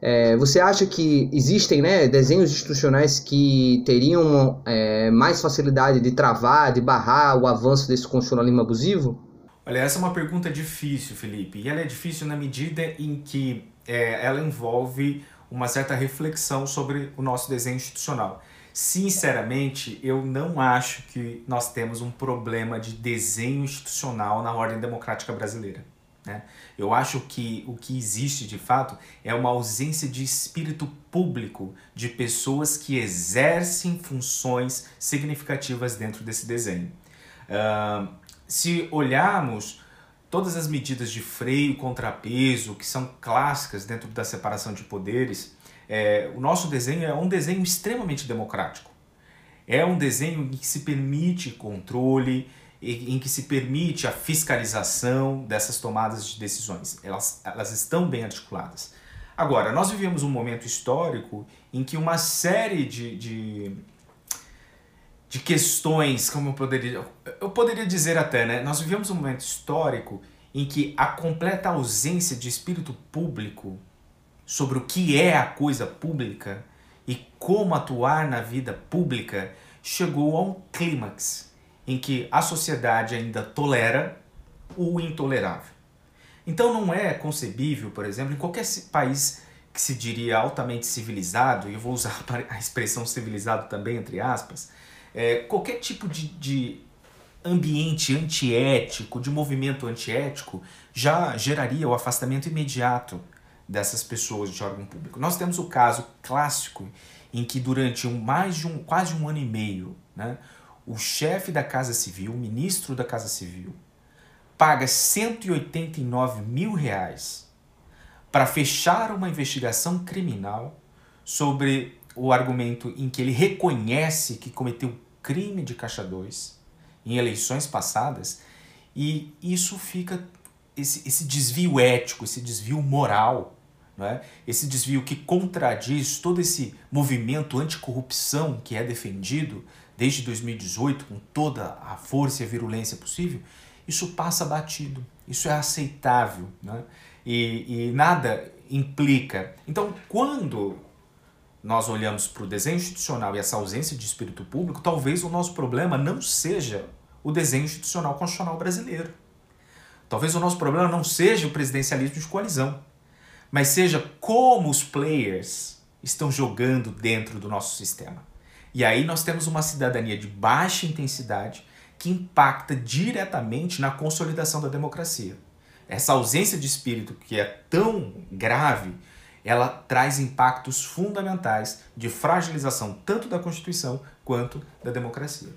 É, você acha que existem né, desenhos institucionais que teriam é, mais facilidade de travar, de barrar o avanço desse constitucionalismo abusivo? Olha, essa é uma pergunta difícil, Felipe. E ela é difícil na medida em que é, ela envolve uma certa reflexão sobre o nosso desenho institucional. Sinceramente, eu não acho que nós temos um problema de desenho institucional na ordem democrática brasileira. Né? Eu acho que o que existe de fato é uma ausência de espírito público de pessoas que exercem funções significativas dentro desse desenho. Uh, se olharmos todas as medidas de freio e contrapeso que são clássicas dentro da separação de poderes, é, o nosso desenho é um desenho extremamente democrático. É um desenho que se permite controle, em que se permite a fiscalização dessas tomadas de decisões. Elas, elas estão bem articuladas. Agora, nós vivemos um momento histórico em que uma série de, de, de questões, como eu poderia, eu poderia dizer até, né? Nós vivemos um momento histórico em que a completa ausência de espírito público sobre o que é a coisa pública e como atuar na vida pública chegou a um clímax em que a sociedade ainda tolera o intolerável. Então não é concebível, por exemplo, em qualquer país que se diria altamente civilizado, e eu vou usar a expressão civilizado também entre aspas, é, qualquer tipo de, de ambiente antiético, de movimento antiético, já geraria o afastamento imediato dessas pessoas de órgão público. Nós temos o caso clássico em que durante um, mais de um, quase um ano e meio, né, o chefe da Casa Civil, o ministro da Casa Civil, paga 189 mil reais para fechar uma investigação criminal sobre o argumento em que ele reconhece que cometeu crime de caixa 2 em eleições passadas e isso fica esse, esse desvio ético, esse desvio moral, é? esse desvio que contradiz todo esse movimento anticorrupção que é defendido desde 2018 com toda a força e a virulência possível, isso passa batido, isso é aceitável né? e, e nada implica. Então, quando nós olhamos para o desenho institucional e essa ausência de espírito público, talvez o nosso problema não seja o desenho institucional constitucional brasileiro. Talvez o nosso problema não seja o presidencialismo de coalizão, mas seja como os players estão jogando dentro do nosso sistema. E aí nós temos uma cidadania de baixa intensidade que impacta diretamente na consolidação da democracia. Essa ausência de espírito que é tão grave, ela traz impactos fundamentais de fragilização tanto da Constituição quanto da democracia.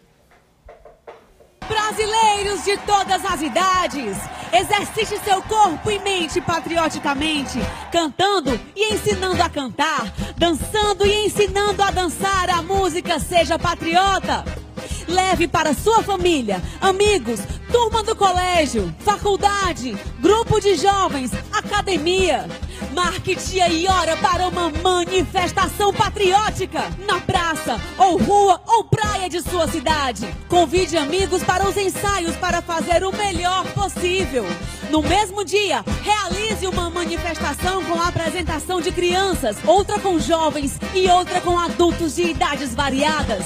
Brasileiros de todas as idades, exercite seu corpo e mente patrioticamente, cantando e ensinando a cantar, dançando e ensinando a dançar. A música seja patriota. Leve para sua família, amigos, turma do colégio, faculdade, grupo de jovens, academia. Marque dia e hora para uma manifestação patriótica na praça, ou rua, ou praia de sua cidade. Convide amigos para os ensaios para fazer o melhor possível. No mesmo dia, realize uma manifestação com a apresentação de crianças, outra com jovens e outra com adultos de idades variadas.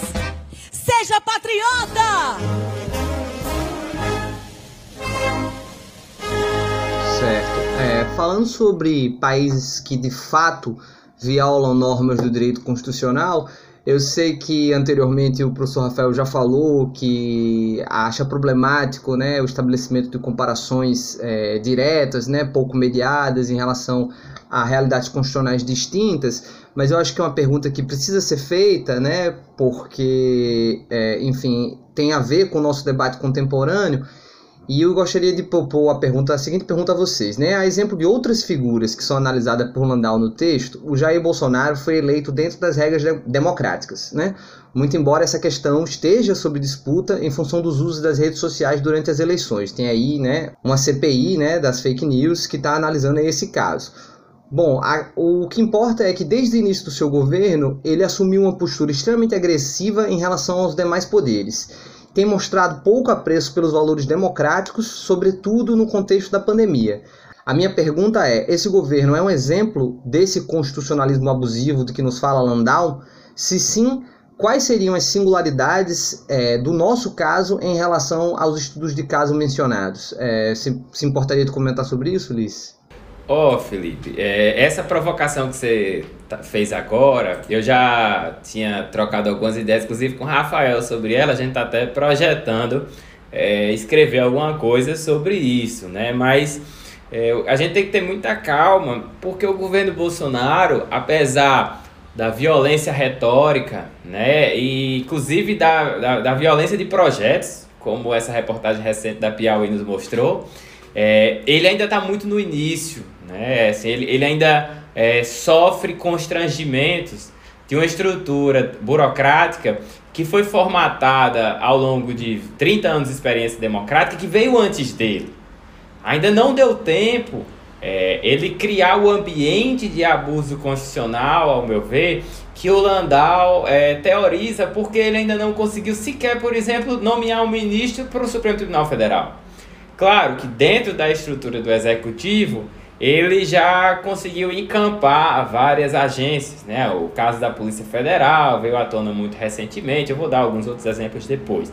Seja patriota! Certo. É, falando sobre países que de fato violam normas do direito constitucional, eu sei que anteriormente o professor Rafael já falou que acha problemático né, o estabelecimento de comparações é, diretas, né, pouco mediadas em relação a realidades constitucionais distintas, mas eu acho que é uma pergunta que precisa ser feita, né, porque, é, enfim, tem a ver com o nosso debate contemporâneo. E eu gostaria de propor a pergunta, a seguinte pergunta a vocês, né? A exemplo de outras figuras que são analisadas por Landau no texto, o Jair Bolsonaro foi eleito dentro das regras democráticas, né? Muito embora essa questão esteja sob disputa em função dos usos das redes sociais durante as eleições. Tem aí, né, uma CPI, né, das fake news que está analisando esse caso. Bom, a, o que importa é que desde o início do seu governo ele assumiu uma postura extremamente agressiva em relação aos demais poderes. Tem mostrado pouco apreço pelos valores democráticos, sobretudo no contexto da pandemia. A minha pergunta é: esse governo é um exemplo desse constitucionalismo abusivo de que nos fala Landau? Se sim, quais seriam as singularidades é, do nosso caso em relação aos estudos de caso mencionados? É, se, se importaria de comentar sobre isso, Liz? Ó, oh, Felipe, é, essa provocação que você tá, fez agora, eu já tinha trocado algumas ideias, inclusive com o Rafael sobre ela, a gente está até projetando é, escrever alguma coisa sobre isso, né? Mas é, a gente tem que ter muita calma, porque o governo Bolsonaro, apesar da violência retórica, né? E inclusive da, da, da violência de projetos, como essa reportagem recente da Piauí nos mostrou, é, ele ainda está muito no início, né? Assim, ele, ele ainda é, sofre constrangimentos de uma estrutura burocrática que foi formatada ao longo de 30 anos de experiência democrática que veio antes dele. Ainda não deu tempo é, ele criar o ambiente de abuso constitucional, ao meu ver, que o Landau é, teoriza, porque ele ainda não conseguiu sequer, por exemplo, nomear um ministro para o Supremo Tribunal Federal. Claro que dentro da estrutura do executivo, ele já conseguiu encampar várias agências, né? O caso da Polícia Federal veio à tona muito recentemente, eu vou dar alguns outros exemplos depois.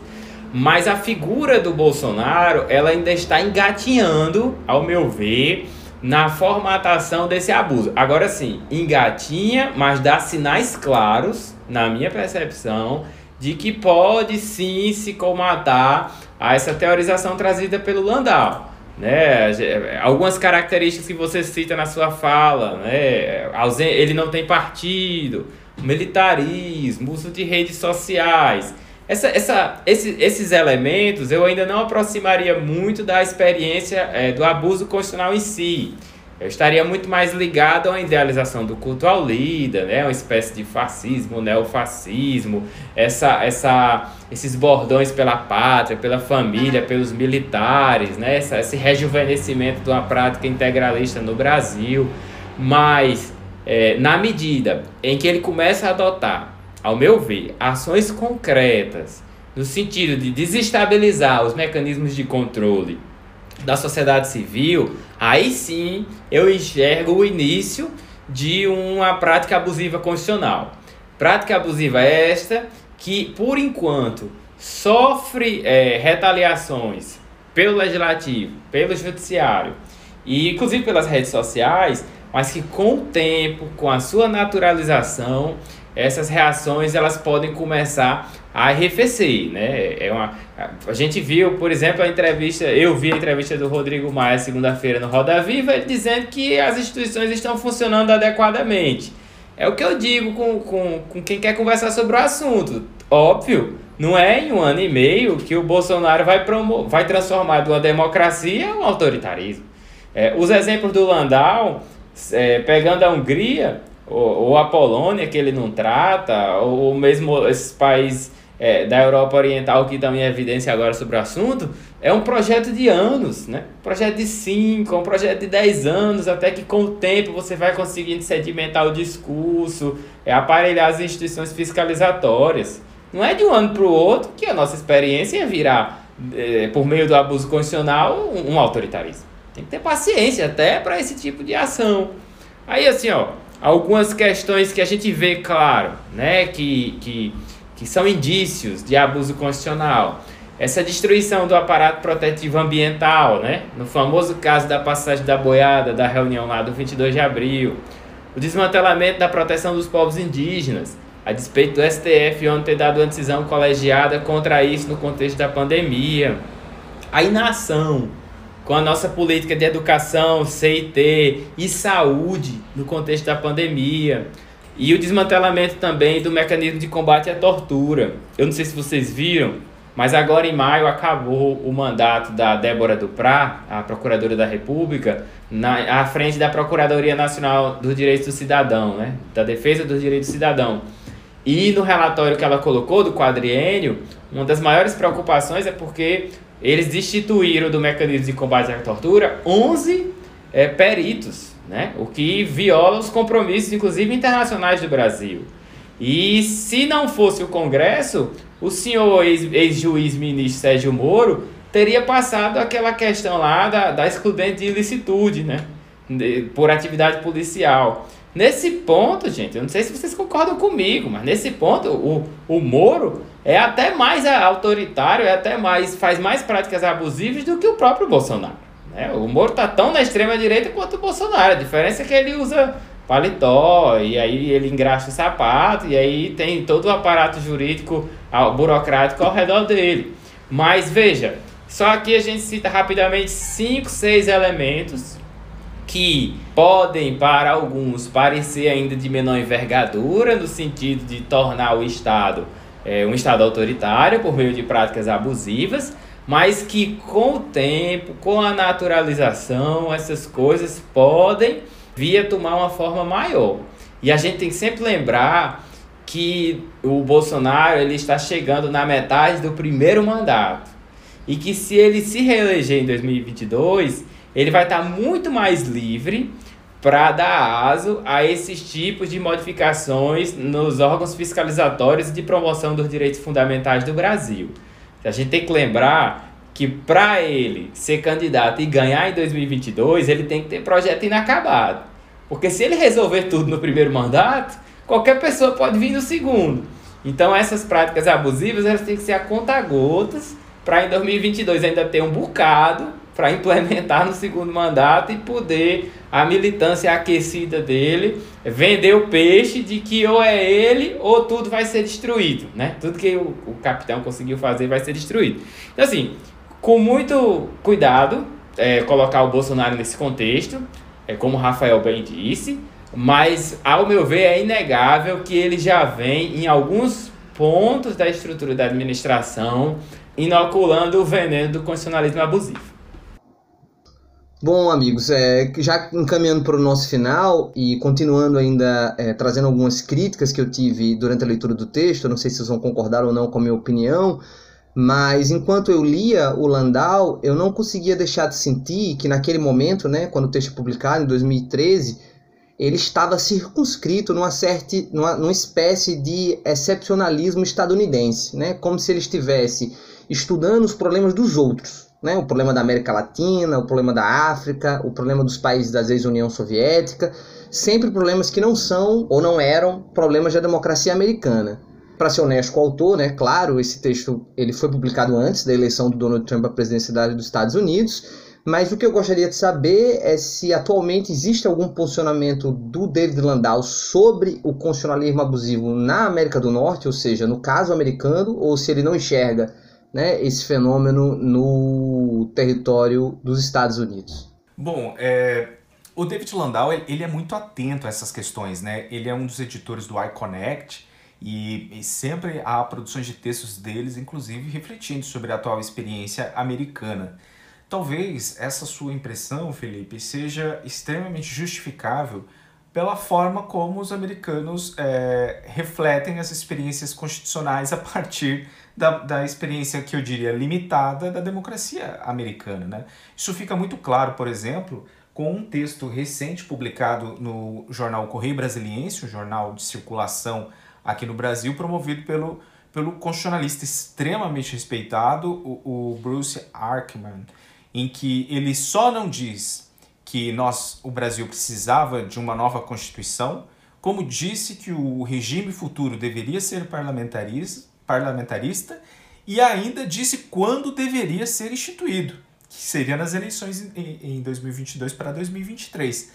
Mas a figura do Bolsonaro, ela ainda está engatinhando, ao meu ver, na formatação desse abuso. Agora sim, engatinha, mas dá sinais claros, na minha percepção, de que pode sim se comatar a essa teorização trazida pelo Landau. Né? Algumas características que você cita na sua fala, né? ele não tem partido, militarismo, uso de redes sociais. essa, essa, esse, esses elementos eu ainda não aproximaria muito da experiência é, do abuso constitucional em si. Eu estaria muito mais ligado à idealização do culto ao líder, né? uma espécie de fascismo, neofascismo, essa, essa, esses bordões pela pátria, pela família, pelos militares, né? essa, esse rejuvenescimento de uma prática integralista no Brasil. Mas, é, na medida em que ele começa a adotar, ao meu ver, ações concretas, no sentido de desestabilizar os mecanismos de controle da sociedade civil, aí sim eu enxergo o início de uma prática abusiva constitucional. Prática abusiva esta que, por enquanto, sofre é, retaliações pelo legislativo, pelo judiciário e inclusive pelas redes sociais, mas que com o tempo, com a sua naturalização, essas reações elas podem começar arrefecer, né? É uma, a gente viu, por exemplo, a entrevista, eu vi a entrevista do Rodrigo Maia segunda-feira no Roda Viva, ele dizendo que as instituições estão funcionando adequadamente. É o que eu digo com, com, com quem quer conversar sobre o assunto. Óbvio, não é em um ano e meio que o Bolsonaro vai, promo vai transformar de uma democracia um autoritarismo. É, os exemplos do Landau, é, pegando a Hungria, ou, ou, a Polônia, que ele não trata, ou mesmo esses países é, da Europa Oriental, que também é evidência agora sobre o assunto, é um projeto de anos, né? Um projeto de 5, um projeto de 10 anos, até que com o tempo você vai conseguindo sedimentar o discurso, é, aparelhar as instituições fiscalizatórias. Não é de um ano para o outro que a nossa experiência ia virar, é, por meio do abuso constitucional, um, um autoritarismo. Tem que ter paciência até para esse tipo de ação. Aí assim, ó, algumas questões que a gente vê claro, né, que, que, que são indícios de abuso constitucional. Essa destruição do aparato protetivo ambiental, né, no famoso caso da passagem da boiada, da reunião lá do 22 de abril. O desmantelamento da proteção dos povos indígenas, a despeito do STF ontem ter dado uma decisão colegiada contra isso no contexto da pandemia. A inação com a nossa política de educação, CIT e saúde no contexto da pandemia. E o desmantelamento também do mecanismo de combate à tortura. Eu não sei se vocês viram, mas agora em maio acabou o mandato da Débora Duprá, a Procuradora da República, na, à frente da Procuradoria Nacional dos Direitos do Cidadão, né? da Defesa dos Direitos do Cidadão. E no relatório que ela colocou do quadriênio, uma das maiores preocupações é porque eles destituíram do mecanismo de combate à tortura 11 é, peritos, né? o que viola os compromissos, inclusive internacionais do Brasil. E se não fosse o Congresso, o senhor ex-juiz ministro Sérgio Moro teria passado aquela questão lá da, da excludente de ilicitude, né? De, por atividade policial. Nesse ponto, gente, eu não sei se vocês concordam comigo, mas nesse ponto, o, o Moro é até mais autoritário, é até mais faz mais práticas abusivas do que o próprio Bolsonaro. Né? O Moro tá tão na extrema direita quanto o Bolsonaro. A diferença é que ele usa paletó e aí ele engraxa o sapato e aí tem todo o aparato jurídico burocrático ao redor dele. Mas veja, só aqui a gente cita rapidamente cinco, seis elementos que podem para alguns parecer ainda de menor envergadura no sentido de tornar o Estado é, um Estado autoritário por meio de práticas abusivas, mas que com o tempo, com a naturalização, essas coisas podem vir a tomar uma forma maior. E a gente tem que sempre lembrar que o Bolsonaro ele está chegando na metade do primeiro mandato e que se ele se reeleger em 2022, ele vai estar muito mais livre para dar aso a esses tipos de modificações nos órgãos fiscalizatórios e de promoção dos direitos fundamentais do Brasil. A gente tem que lembrar que para ele ser candidato e ganhar em 2022, ele tem que ter projeto inacabado. Porque se ele resolver tudo no primeiro mandato, qualquer pessoa pode vir no segundo. Então essas práticas abusivas elas têm que ser a conta gotas para em 2022 ainda ter um bocado para implementar no segundo mandato e poder a militância aquecida dele vender o peixe de que ou é ele ou tudo vai ser destruído, né? Tudo que o, o capitão conseguiu fazer vai ser destruído. Então assim, com muito cuidado, é, colocar o Bolsonaro nesse contexto, é como o Rafael bem disse, mas ao meu ver é inegável que ele já vem em alguns pontos da estrutura da administração, inoculando o veneno do constitucionalismo abusivo. Bom, amigos, é, já encaminhando para o nosso final e continuando ainda é, trazendo algumas críticas que eu tive durante a leitura do texto, não sei se vocês vão concordar ou não com a minha opinião, mas enquanto eu lia o Landau, eu não conseguia deixar de sentir que naquele momento, né, quando o texto é publicado, em 2013, ele estava circunscrito numa, certa, numa, numa espécie de excepcionalismo estadunidense, né, como se ele estivesse estudando os problemas dos outros né? o problema da América Latina, o problema da África, o problema dos países da ex-União Soviética, sempre problemas que não são ou não eram problemas da democracia americana. Para ser honesto com o autor, né, claro, esse texto ele foi publicado antes da eleição do Donald Trump à presidência dos Estados Unidos, mas o que eu gostaria de saber é se atualmente existe algum posicionamento do David Landau sobre o constitucionalismo abusivo na América do Norte, ou seja, no caso americano, ou se ele não enxerga né, esse fenômeno no território dos Estados Unidos? Bom, é, o David Landau ele é muito atento a essas questões, né? Ele é um dos editores do iConnect e, e sempre há produções de textos deles, inclusive refletindo sobre a atual experiência americana. Talvez essa sua impressão, Felipe, seja extremamente justificável pela forma como os americanos é, refletem as experiências constitucionais a partir da, da experiência que eu diria limitada da democracia americana. Né? Isso fica muito claro, por exemplo, com um texto recente publicado no jornal Correio Brasiliense, um jornal de circulação aqui no Brasil, promovido pelo, pelo constitucionalista extremamente respeitado, o, o Bruce Arkman, em que ele só não diz que nós, o Brasil precisava de uma nova constituição, como disse que o regime futuro deveria ser parlamentarista, parlamentarista e ainda disse quando deveria ser instituído, que seria nas eleições em 2022 para 2023.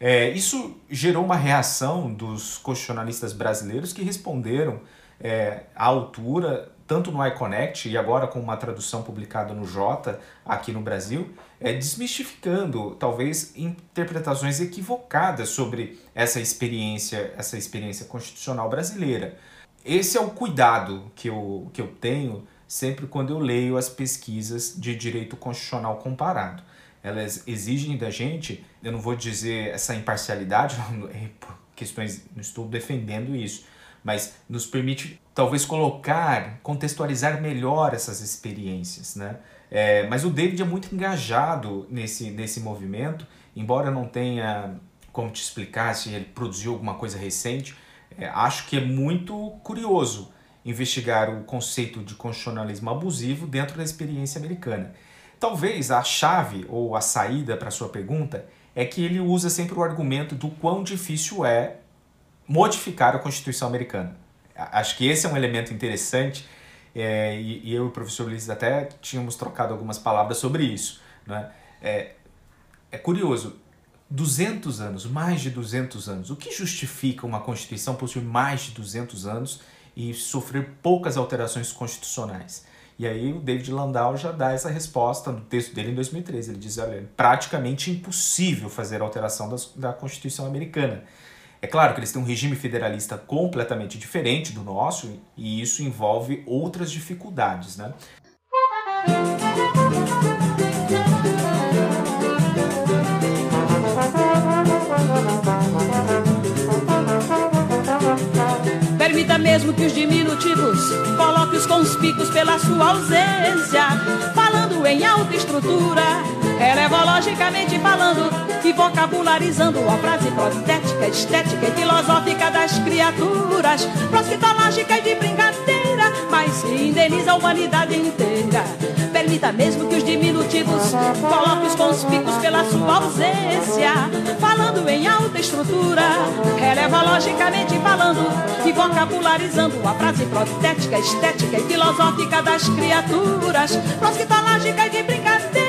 É, isso gerou uma reação dos constitucionalistas brasileiros que responderam é, à altura, tanto no iConnect e agora com uma tradução publicada no Jota aqui no Brasil, é, desmistificando talvez interpretações equivocadas sobre essa experiência, essa experiência constitucional brasileira. Esse é o cuidado que eu, que eu tenho sempre quando eu leio as pesquisas de direito constitucional comparado. Elas exigem da gente, eu não vou dizer essa imparcialidade, é por questões, não estou defendendo isso, mas nos permite talvez colocar, contextualizar melhor essas experiências, né? É, mas o David é muito engajado nesse, nesse movimento, embora não tenha como te explicar se ele produziu alguma coisa recente, é, acho que é muito curioso investigar o conceito de constitucionalismo abusivo dentro da experiência americana. Talvez a chave ou a saída para sua pergunta é que ele usa sempre o argumento do quão difícil é modificar a Constituição americana. Acho que esse é um elemento interessante é, e, e, eu e o professor Ulisses até tínhamos trocado algumas palavras sobre isso. Né? É, é curioso, 200 anos, mais de 200 anos. O que justifica uma Constituição possuir mais de 200 anos e sofrer poucas alterações constitucionais? E aí o David Landau já dá essa resposta no texto dele em 2013. Ele diz, olha, é praticamente impossível fazer alteração da, da Constituição americana. É claro que eles têm um regime federalista completamente diferente do nosso e isso envolve outras dificuldades, né? Mesmo que os diminutivos coloque os conspícuos pela sua ausência, falando em alta estrutura, logicamente falando e vocabularizando a frase protética, estética e filosófica das criaturas, prosquitológica e de brincadeira, mas que indeniza a humanidade inteira. Permita mesmo que os diminutivos coloquem os conspícuos pela sua ausência, falando em alta estrutura, releva logicamente falando e vocabularizando a frase protética, estética e filosófica das criaturas, prosquitológica e de brincadeira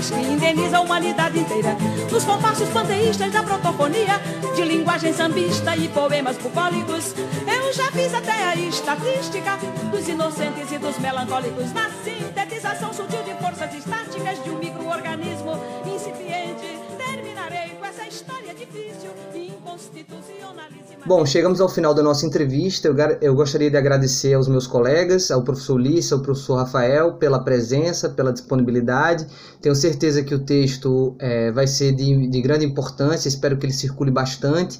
que indeniza a humanidade inteira. Nos compassos panteístas da protofonia, de linguagem sambista e poemas bucólicos, eu já fiz até a estatística dos inocentes e dos melancólicos na sintetização sutil de forças estáticas de um microorganismo história difícil e inconstitucionalíssima. Bom, chegamos ao final da nossa entrevista. Eu, eu, gostaria de agradecer aos meus colegas, ao professor Lissa, ao professor Rafael, pela presença, pela disponibilidade. Tenho certeza que o texto é, vai ser de, de grande importância, espero que ele circule bastante.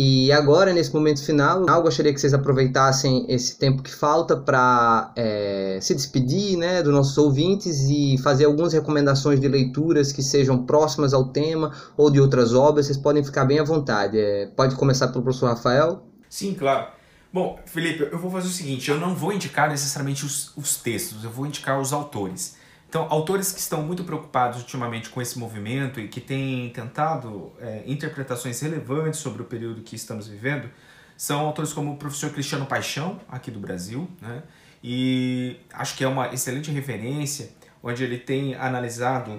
E agora, nesse momento final, eu gostaria que vocês aproveitassem esse tempo que falta para é, se despedir né, dos nossos ouvintes e fazer algumas recomendações de leituras que sejam próximas ao tema ou de outras obras. Vocês podem ficar bem à vontade. É, pode começar pelo professor Rafael? Sim, claro. Bom, Felipe, eu vou fazer o seguinte: eu não vou indicar necessariamente os, os textos, eu vou indicar os autores. Então, autores que estão muito preocupados ultimamente com esse movimento e que têm tentado é, interpretações relevantes sobre o período que estamos vivendo são autores como o professor Cristiano Paixão, aqui do Brasil, né? e acho que é uma excelente referência, onde ele tem analisado,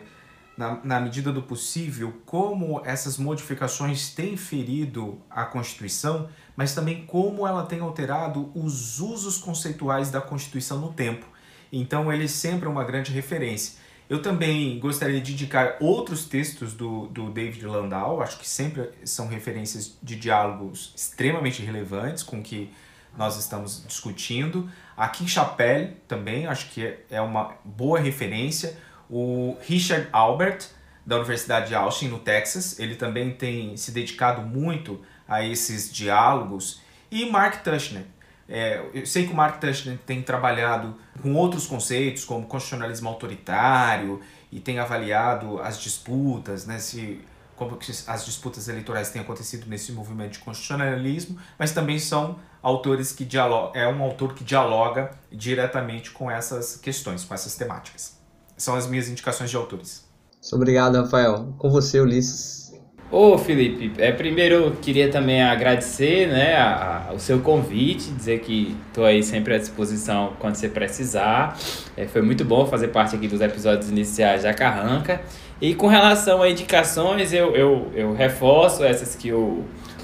na, na medida do possível, como essas modificações têm ferido a Constituição, mas também como ela tem alterado os usos conceituais da Constituição no tempo. Então ele sempre é uma grande referência. Eu também gostaria de indicar outros textos do, do David Landau, acho que sempre são referências de diálogos extremamente relevantes com que nós estamos discutindo. A Kim Chapelle também, acho que é uma boa referência. O Richard Albert, da Universidade de Austin, no Texas, ele também tem se dedicado muito a esses diálogos. E Mark Tushner, é, eu sei que o Mark Tushner tem trabalhado com outros conceitos, como constitucionalismo autoritário, e tem avaliado as disputas, né, se, como as disputas eleitorais têm acontecido nesse movimento de constitucionalismo, mas também são autores que dialogam, é um autor que dialoga diretamente com essas questões, com essas temáticas. São as minhas indicações de autores. Obrigado, Rafael. Com você, Ulisses. Ô Felipe, é, primeiro eu queria também agradecer né, a, a, o seu convite, dizer que estou aí sempre à disposição quando você precisar. É, foi muito bom fazer parte aqui dos episódios iniciais da Carranca. E com relação a indicações, eu, eu, eu reforço essas que o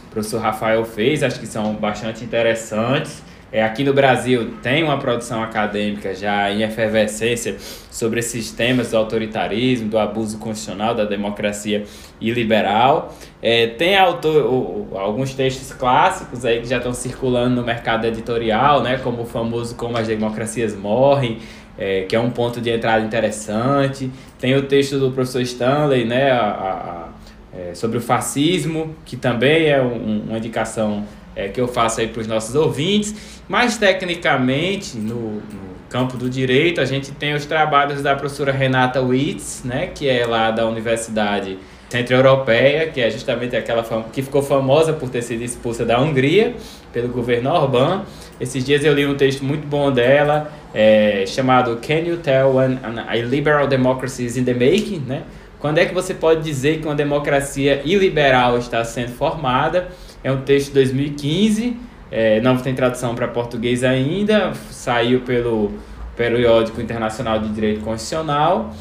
professor Rafael fez, acho que são bastante interessantes. É, aqui no Brasil tem uma produção acadêmica já em efervescência sobre esses temas do autoritarismo, do abuso constitucional, da democracia iliberal. É, tem autor, alguns textos clássicos aí que já estão circulando no mercado editorial, né, como o famoso Como as Democracias Morrem, é, que é um ponto de entrada interessante. Tem o texto do professor Stanley né, a, a, a, é, sobre o fascismo, que também é um, uma indicação é, que eu faço aí para os nossos ouvintes. Mais tecnicamente, no, no, campo do direito, a gente tem os trabalhos da professora Renata Witz, né, que é lá da Universidade Centro-Europeia, que é justamente aquela que ficou famosa por ter sido expulsa da Hungria pelo governo Orbán. Esses dias eu li um texto muito bom dela, é, chamado Can You Tell When a Liberal Democracy is in the Making? Né? Quando é que você pode dizer que uma democracia iliberal está sendo formada? É um texto de 2015 é, não tem tradução para português ainda, saiu pelo Periódico Internacional de Direito Constitucional.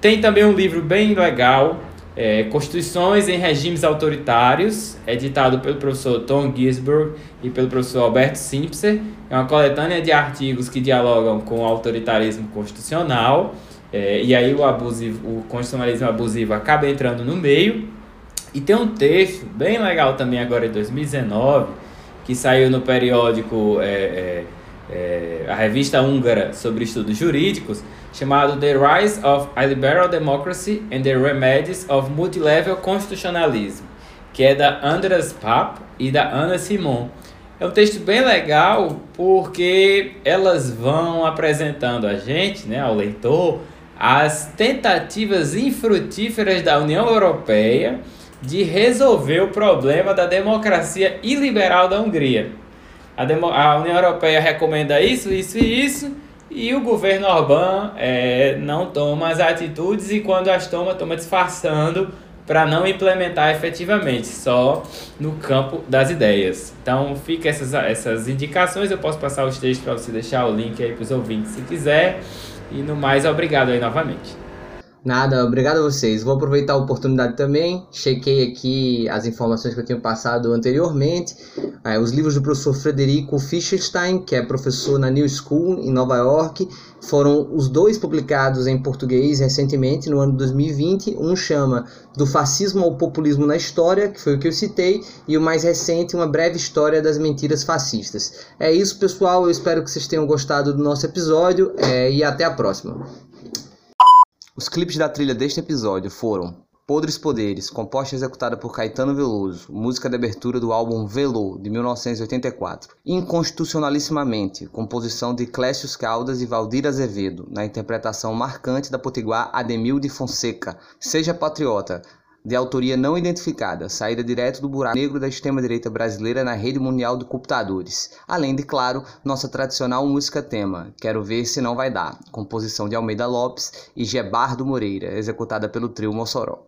Tem também um livro bem legal, é, Constituições em Regimes Autoritários, editado pelo professor Tom Gisberg e pelo professor Alberto Simpson. É uma coletânea de artigos que dialogam com o autoritarismo constitucional. É, e aí o, abusivo, o constitucionalismo abusivo acaba entrando no meio. E tem um texto bem legal também agora em 2019 que saiu no periódico, é, é, é, a revista húngara sobre estudos jurídicos, chamado The Rise of a Liberal Democracy and the Remedies of Multilevel Constitutionalism, que é da Andras Papp e da Ana Simon. É um texto bem legal porque elas vão apresentando a gente, né, ao leitor, as tentativas infrutíferas da União Europeia de resolver o problema da democracia iliberal da Hungria. A, a União Europeia recomenda isso, isso e isso, e o governo Orbán é, não toma as atitudes e quando as toma, toma disfarçando para não implementar efetivamente, só no campo das ideias. Então fica essas, essas indicações, eu posso passar os textos para você deixar o link aí para os ouvintes se quiser. E no mais, obrigado aí novamente. Nada, obrigado a vocês. Vou aproveitar a oportunidade também. Chequei aqui as informações que eu tinha passado anteriormente. É, os livros do professor Frederico Fischstein, que é professor na New School em Nova York, foram os dois publicados em português recentemente, no ano 2020. Um chama Do Fascismo ao Populismo na História, que foi o que eu citei, e o mais recente, Uma Breve História das Mentiras Fascistas. É isso, pessoal. Eu espero que vocês tenham gostado do nosso episódio é, e até a próxima. Os clipes da trilha deste episódio foram Podres Poderes, composta e executada por Caetano Veloso, música de abertura do álbum Velô, de 1984. Inconstitucionalissimamente, composição de Clécio Caldas e Valdir Azevedo, na interpretação marcante da potiguar Ademil de Fonseca. Seja Patriota, de autoria não identificada, saída direto do buraco negro da extrema-direita brasileira na rede mundial de computadores. Além de, claro, nossa tradicional música tema, Quero Ver Se Não Vai Dar, composição de Almeida Lopes e Gebardo Moreira, executada pelo trio Mossoró.